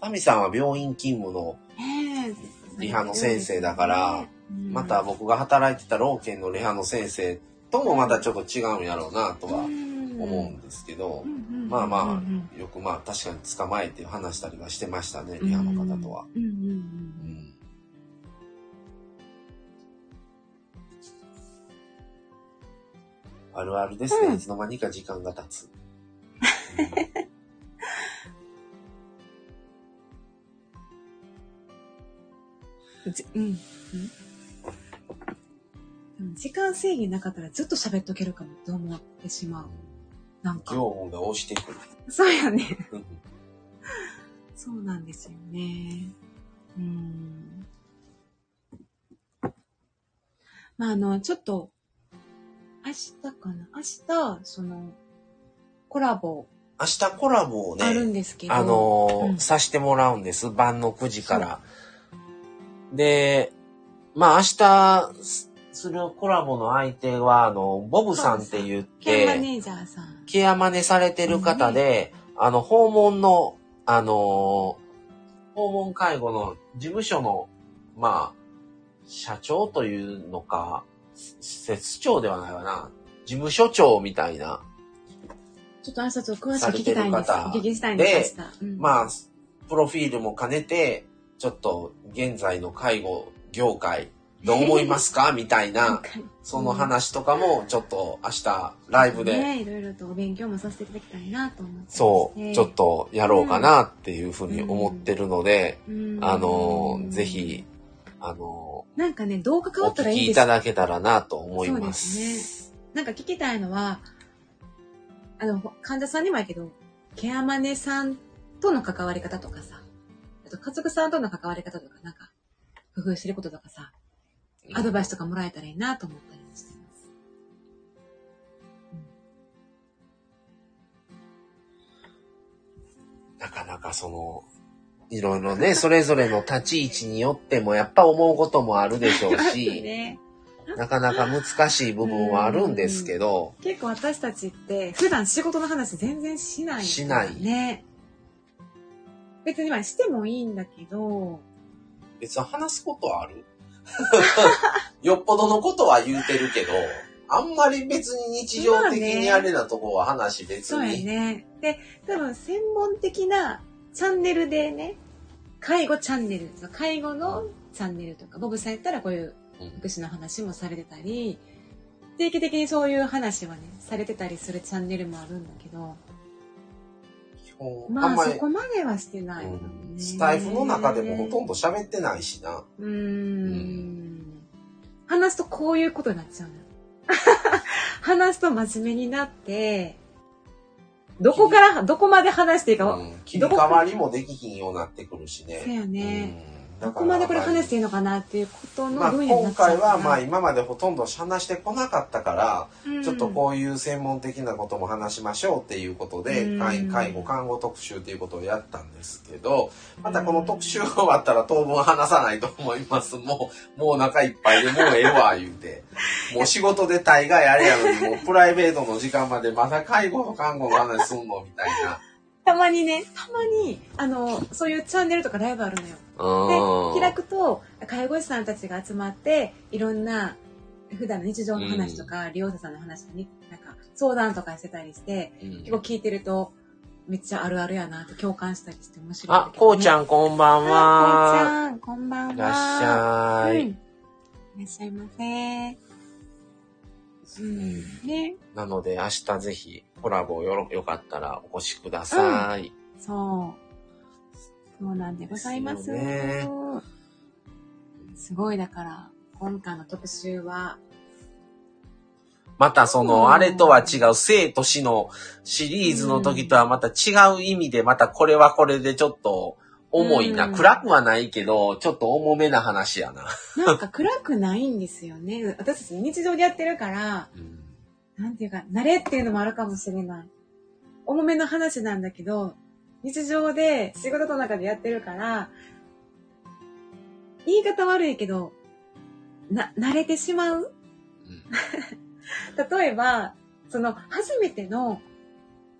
Speaker 2: たみさんは病院勤務の、
Speaker 1: ねえ
Speaker 2: リハの先生だから、
Speaker 1: うん
Speaker 2: また僕が働いてた老犬のリハの先生ともまたちょっと違うんやろうなとは思うんですけど、まあまあ、よくまあ確かに捕まえて話したりはしてましたね、リハの方とは。。あるあるですね。
Speaker 1: うん
Speaker 2: いつの間にか時間が経つ。
Speaker 1: うんじうん。うんでも時間制限なかったらずっと喋っとけるかもって思ってしまう。なんか。
Speaker 2: 業務が押してくる。
Speaker 1: そうやね。
Speaker 2: う ん
Speaker 1: そうなんですよね。うん。まあ、あの、ちょっと、明日かな？明日、その、コラボ
Speaker 2: 明日コラボをね、
Speaker 1: あるんですけど、
Speaker 2: あのー
Speaker 1: うん
Speaker 2: さしてもらうんです。晩の9時から。で、まあ明日、するコラボの相手は、あの、ボブさんって言っ
Speaker 1: ケアマ
Speaker 2: て、
Speaker 1: ネージャーさん。
Speaker 2: ケアマネされてる方で、あの、訪問の、あの、訪問介護の事務所の、まあ、社長というのか、施設長ではないわな。事務所長みたいな。
Speaker 1: ちょっと挨拶を詳しく聞きたいんです。お聞きしたいんです。明日うん
Speaker 2: まあ、プロフィールも兼ねて、ちょっと現在の介護業界、どう思いますか？みたいな、その話とかも、ちょっと明日、ライブで、
Speaker 1: ね、いろいろとお勉強もさせていただきたいなと思って
Speaker 2: そう、ちょっとやろうかなっていうふうに思ってるので、
Speaker 1: うん。
Speaker 2: あのー、ぜひ、あの
Speaker 1: なんかね、どう関わったらいいんです。
Speaker 2: 聞きいただけたらなと思いま。
Speaker 1: そうですなんか聞きたいのは、あの、患者さんにもやけど、ケアマネさんとの関わり方とかさ、あと家族さんとの関わり方とか、なんか、工夫してることとかさ、アドバイスとかもらえたらいいなと思ったりもしてます。
Speaker 2: なかなかその、いろいろね、それぞれの立ち位置によってもやっぱ思うこともあるでしょうし、
Speaker 1: ね、
Speaker 2: なかなか難しい部分はあるんですけど、
Speaker 1: 結構私たちって普段仕事の話全然しない、
Speaker 2: しない。
Speaker 1: ね。別にまあしてもいいんだけど、
Speaker 2: 別に話すことはある？よっぽどのことは言うてるけど、あんまり別に日常的にあれなとこは話別
Speaker 1: そう。ね。で、多分専門的なチャンネルでね、介護チャンネル、介護のチャンネルとか、ボブさんやったらこういう
Speaker 2: うん
Speaker 1: 福祉の話もされてたり、定期的にそういう話はね、されてたりするチャンネルもあるんだけど、まあそこまではしてない、ね
Speaker 2: うんスタイフの中でもほとんど喋ってないしな。
Speaker 1: うーん。話すとこういうことになっちゃうのよ。話すと真面目になって、どこから、どこまで話していいかわ、
Speaker 2: うん切り替わりもできひんようになってくるしね。
Speaker 1: そうやね。
Speaker 2: うん
Speaker 1: どこまでこれ話していいのかなっていうことの
Speaker 2: まあ、
Speaker 1: 分野にな
Speaker 2: 今
Speaker 1: っちゃうから
Speaker 2: 回はまあ今までほとんど話してこなかったから、
Speaker 1: うん。
Speaker 2: ちょっとこういう専門的なことも話しましょうっていうことで、
Speaker 1: うん。
Speaker 2: 介介護看護特集っていうことをやったんですけどまたこの特集が終わったら当分話さないと思います。もう もうお腹いっぱいでもうええわ言うて。もう仕事で大概あれやのにもうプライベートの時間までまだ介護と看護の話すんのみたいな。
Speaker 1: たまにね、たまに、あの、そういうチャンネルとかライブあるのよ。
Speaker 2: うん
Speaker 1: で、開くと、介護士さんたちが集まって、いろんな、普段の日常の話とか、利用者さんの話に、なんか、相談とかしてたりして、
Speaker 2: うん
Speaker 1: 結構聞いてると、めっちゃあるあるやなって共感したりして面白いんだ
Speaker 2: あこうちゃんこんばん
Speaker 1: あこうち
Speaker 2: は。
Speaker 1: ゃん、こんばんは。
Speaker 2: いらっしゃい。
Speaker 1: うんいらっしゃいませ。うん。ね。
Speaker 2: なので明日ぜひコラボよろよかったらお越しください。
Speaker 1: そう。そうなんでございます。
Speaker 2: ですよね
Speaker 1: すごい、だから、今回の特集は、
Speaker 2: またそ
Speaker 1: うん
Speaker 2: の、あれとは違う生と死のシリーズの時とはまた違う意味で、またこれはこれでちょっと重いな。
Speaker 1: うん
Speaker 2: 暗くはないけど、ちょっと重めな話やな。
Speaker 1: なんか暗くないんですよね。私たち日常でやってるから、なんていうか、慣れっていうのもあるかもしれない。重めの話なんだけど、日常で仕事の中でやってるから、言い方悪いけど、な、慣れてしまう？例えば、その、初めての、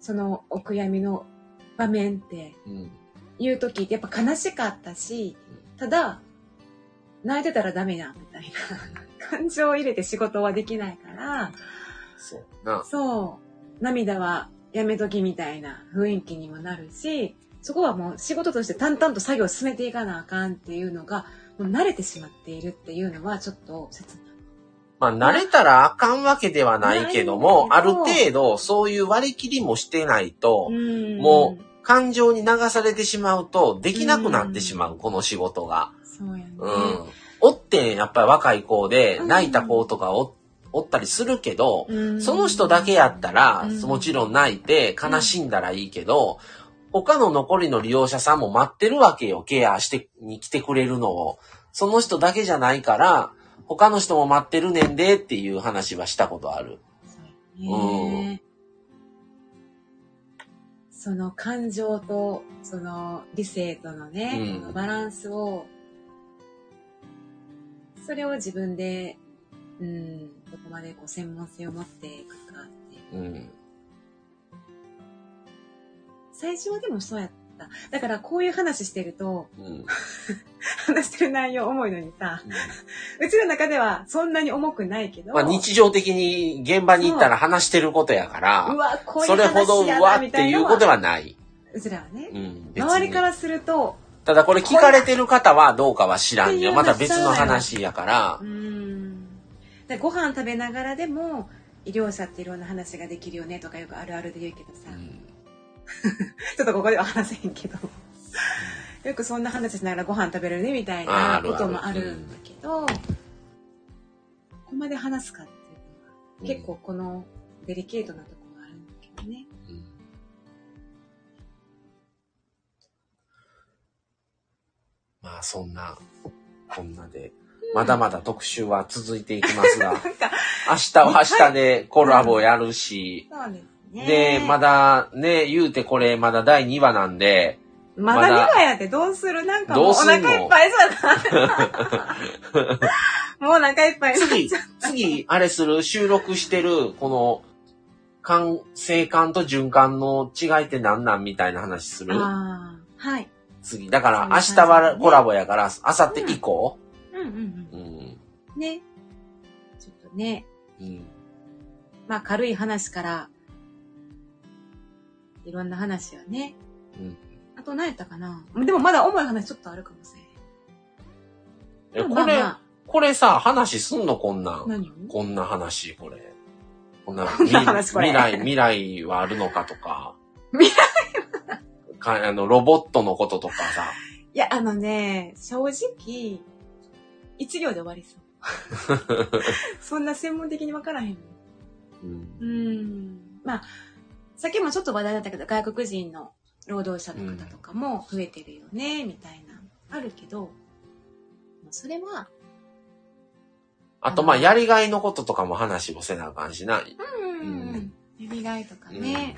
Speaker 1: その、お悔やみの場面って、
Speaker 2: うん。う
Speaker 1: 時ってやっぱ悲しかったし、ただ、泣いてたらダメや、みたいな。感情を入れて仕事はできないから、
Speaker 2: そうな。
Speaker 1: そう、涙はやめときみたいな雰囲気にもなるし、そこはもう仕事として淡々と作業を進めていかなあかんっていうのが、もう慣れてしまっているっていうのはちょっと切ない。
Speaker 2: まあ、慣れたらあかんわけではないけども、ある程度そういう割り切りもしてないと、
Speaker 1: うん
Speaker 2: も感情に流されてしまうと、できなくなってしまう、この仕事が。
Speaker 1: そうやね。
Speaker 2: うん。おってん、やっぱり若い子で、
Speaker 1: うん
Speaker 2: 泣いた子とかおおったりするけど、
Speaker 1: うん。
Speaker 2: その人だけやったら、
Speaker 1: うん。
Speaker 2: もちろん泣いて悲しんだらいいけど、他の残りの利用者さんも待ってるわけよ、ケアして、に来てくれるのを。その人だけじゃないから、他の人も待ってるねんでっていう話はしたことある。
Speaker 1: そうやね。その感情とその理性とのね、
Speaker 2: うん。
Speaker 1: バランスをそれを自分でうん、どこまでこう専門性を持っていくかっていう。
Speaker 2: うん。
Speaker 1: 最初はでもそうやった。だからこういう話してると、
Speaker 2: うん。う ん
Speaker 1: 話してる内容重いのにさ、うちの中ではそんなに重くないけど、
Speaker 2: まあ日常的に現場に行ったら話してることやか
Speaker 1: う
Speaker 2: ら、
Speaker 1: わ、こういう
Speaker 2: それほどうわって
Speaker 1: い
Speaker 2: うことはない。
Speaker 1: うちらはね、
Speaker 2: うん。
Speaker 1: 周りからすると、
Speaker 2: ただこれ聞かれてる方はどうかは知らんよ。また別の話やから
Speaker 1: う。ん。でご飯食べながらでも、医療者っていろんな話ができるよねとかよくあるあるで言うけどさ、
Speaker 2: うん。
Speaker 1: ちょっとここでは話せへんけど、よくそんな話しながらご飯食べるねみたい
Speaker 2: あ
Speaker 1: なこともあるんだけど、ここまで話すかっていうのは、
Speaker 2: うん。
Speaker 1: 結構このデリケートなところがあるんだけどね。
Speaker 2: うん。まあそんな、こんなで、まだまだ特集は続いていきますが、明日は明日でコラボやるし、
Speaker 1: そうですね。
Speaker 2: で、まだね、言うてこれまだ第2話なんで、
Speaker 1: まだ2話やってどうする？なんかもうお腹いっぱいそうだ もうお腹いっぱい
Speaker 2: 次次、あれする、収録してる、この、感、性感と循環の違いって何なん？みたいな話する？
Speaker 1: ああ、はい。
Speaker 2: 次。だから、明日はコラボやから、明後日以降、
Speaker 1: うんうん
Speaker 2: う
Speaker 1: うん。
Speaker 2: ん。
Speaker 1: ね。ちょっとね、
Speaker 2: うん。
Speaker 1: まあ軽い話から、いろんな話はね。
Speaker 2: うん
Speaker 1: あと何やったかなでもまだ重い話ちょっとあるかもしれん。
Speaker 2: え、これ、
Speaker 1: まあ
Speaker 2: これさ、話すんのこんなん。こんな話、これ。こんな、
Speaker 1: 話これ
Speaker 2: 未来、未来はあるのかとか。
Speaker 1: 未
Speaker 2: 来か、あの、ロボットのこととかさ。
Speaker 1: いや、あのね、正直、一行で終わりそう。そんな専門的に分からへん。
Speaker 2: うん
Speaker 1: うーん。まあ、さっきもちょっと話題だったけど、外国人の労働者の方とかも増えてるよね、みたいな、あるけど、まあそれは、
Speaker 2: あと、まあ、やりがいのこととかも話もせなあかんしな。
Speaker 1: うん
Speaker 2: うん
Speaker 1: やりがいとかね。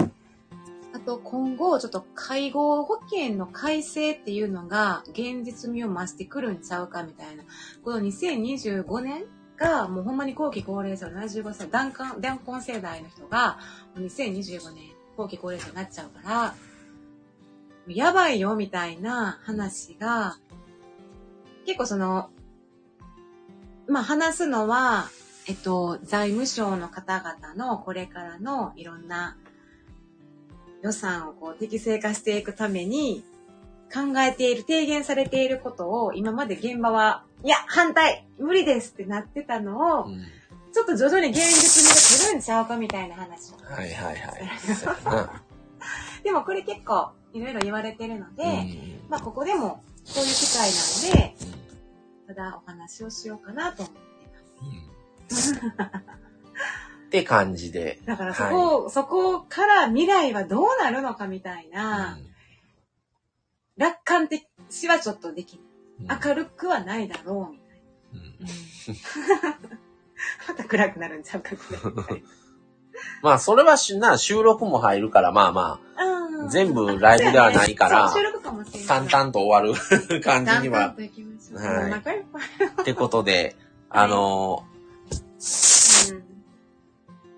Speaker 1: あと、今後、ちょっと介護保険の改正っていうのが、現実味を増してくるんちゃうかみたいな。この2025年が、もうほんまに後期高齢者の75歳、断根、断根世代の人が、2025年、後期高齢者になっちゃうから、やばいよ、みたいな話が、結構その、まあ話すのは、えっと、財務省の方々のこれからのいろんな予算をこう適正化していくために考えている、提言されていることを今まで現場は、いや、反対無理ですってなってたのを、
Speaker 2: うん
Speaker 1: ちょっと徐々に現実味が来るんちゃうかみたいな話を。
Speaker 2: はいはいはい。
Speaker 1: でもこれ結構いろいろ言われてるので、
Speaker 2: うん
Speaker 1: まあここでもこういう機会なので、ただお話をしようかなと思ってます。
Speaker 2: うんって感じで。
Speaker 1: だからそこ、そこから未来はどうなるのかみたいな、楽観的はちょっとでき
Speaker 2: うん
Speaker 1: ない。明るくはないだろうみたい
Speaker 2: うん
Speaker 1: な。また暗くなるんちゃうか。
Speaker 2: まあ、それはしな、収録も入るから、まあま
Speaker 1: うん
Speaker 2: 全部ライブではないから。淡々と終わる感じには。はい
Speaker 1: っ
Speaker 2: てことで、あの
Speaker 1: うん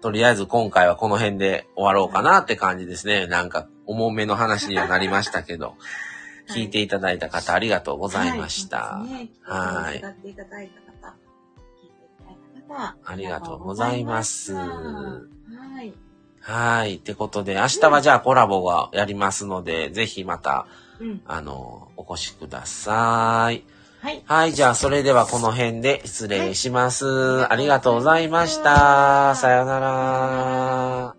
Speaker 2: とりあえず今回はこの辺で終わろうかなって感じですね。なんか、重めの話にはなりましたけど、
Speaker 1: はい
Speaker 2: 聞いていただいた方ありがとうございました。
Speaker 1: はい。
Speaker 2: い
Speaker 1: 使っていただいた方、聞いていただいた方、
Speaker 2: ありがとうございます
Speaker 1: はい。
Speaker 2: はい。ってことで、明日はじゃあコラボがやりますので、ぜひまた、
Speaker 1: うん。
Speaker 2: あの、お越しください。
Speaker 1: はい。
Speaker 2: はい。じゃあ、それではこの辺で失礼します。
Speaker 1: はい
Speaker 2: ありがとうございました。さようなら。